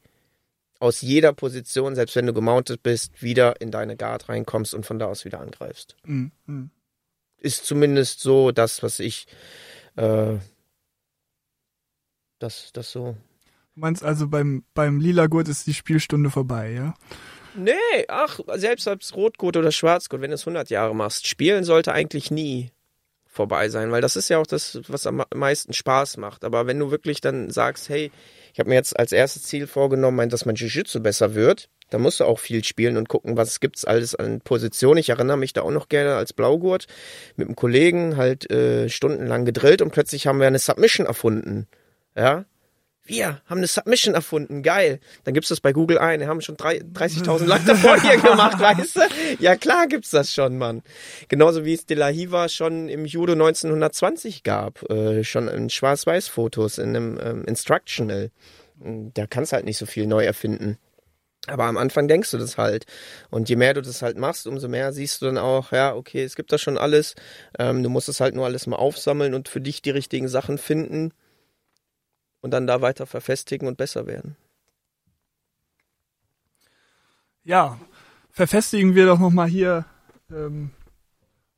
aus jeder Position, selbst wenn du gemountet bist, wieder in deine Guard reinkommst und von da aus wieder angreifst. Mhm. Ist zumindest so das, was ich äh, das, das so. Du meinst also beim, beim lila Gurt ist die Spielstunde vorbei, ja? Nee, ach, selbst als Rotgurt oder Schwarzgurt, wenn du es 100 Jahre machst, spielen sollte eigentlich nie vorbei sein, weil das ist ja auch das, was am meisten Spaß macht. Aber wenn du wirklich dann sagst, hey, ich habe mir jetzt als erstes Ziel vorgenommen, dass mein Jiu-Jitsu besser wird. Da musst du auch viel spielen und gucken, was gibt's alles an Positionen. Ich erinnere mich da auch noch gerne als Blaugurt mit einem Kollegen halt äh, stundenlang gedrillt und plötzlich haben wir eine Submission erfunden. Ja, wir haben eine Submission erfunden, geil. Dann gibt's das bei Google ein, wir haben schon 30.000 Leute davor hier gemacht, weißt du? Ja klar gibt's das schon, Mann. Genauso wie es De La Hiva schon im Judo 1920 gab, äh, schon in Schwarz-Weiß-Fotos, in einem ähm, Instructional. Da kannst halt nicht so viel neu erfinden. Aber am Anfang denkst du das halt. Und je mehr du das halt machst, umso mehr siehst du dann auch, ja, okay, es gibt da schon alles. Ähm, du musst es halt nur alles mal aufsammeln und für dich die richtigen Sachen finden und dann da weiter verfestigen und besser werden. Ja, verfestigen wir doch nochmal hier ähm,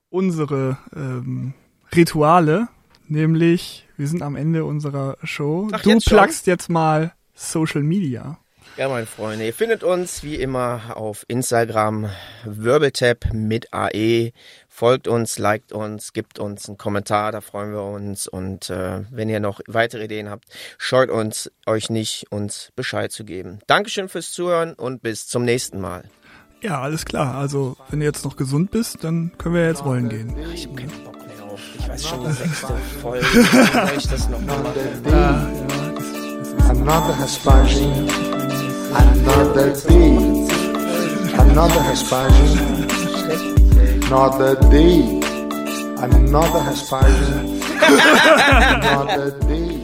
unsere ähm, Rituale, nämlich wir sind am Ende unserer Show. Ach, du jetzt plugst jetzt mal Social Media. Ja, meine Freunde, ihr findet uns wie immer auf Instagram Wirbeltap mit AE. Folgt uns, liked uns, gibt uns einen Kommentar, da freuen wir uns. Und äh, wenn ihr noch weitere Ideen habt, scheut uns euch nicht, uns Bescheid zu geben. Dankeschön fürs Zuhören und bis zum nächsten Mal. Ja, alles klar. Also, wenn du jetzt noch gesund bist, dann können wir jetzt wollen gehen. Ich hab keinen Bock mehr auf. Ich weiß schon die sechste Folge. Soll ich das noch machen? Ja, ja. Another Aspersion. Another day. Another. Another day. Another Aspersion. Another day.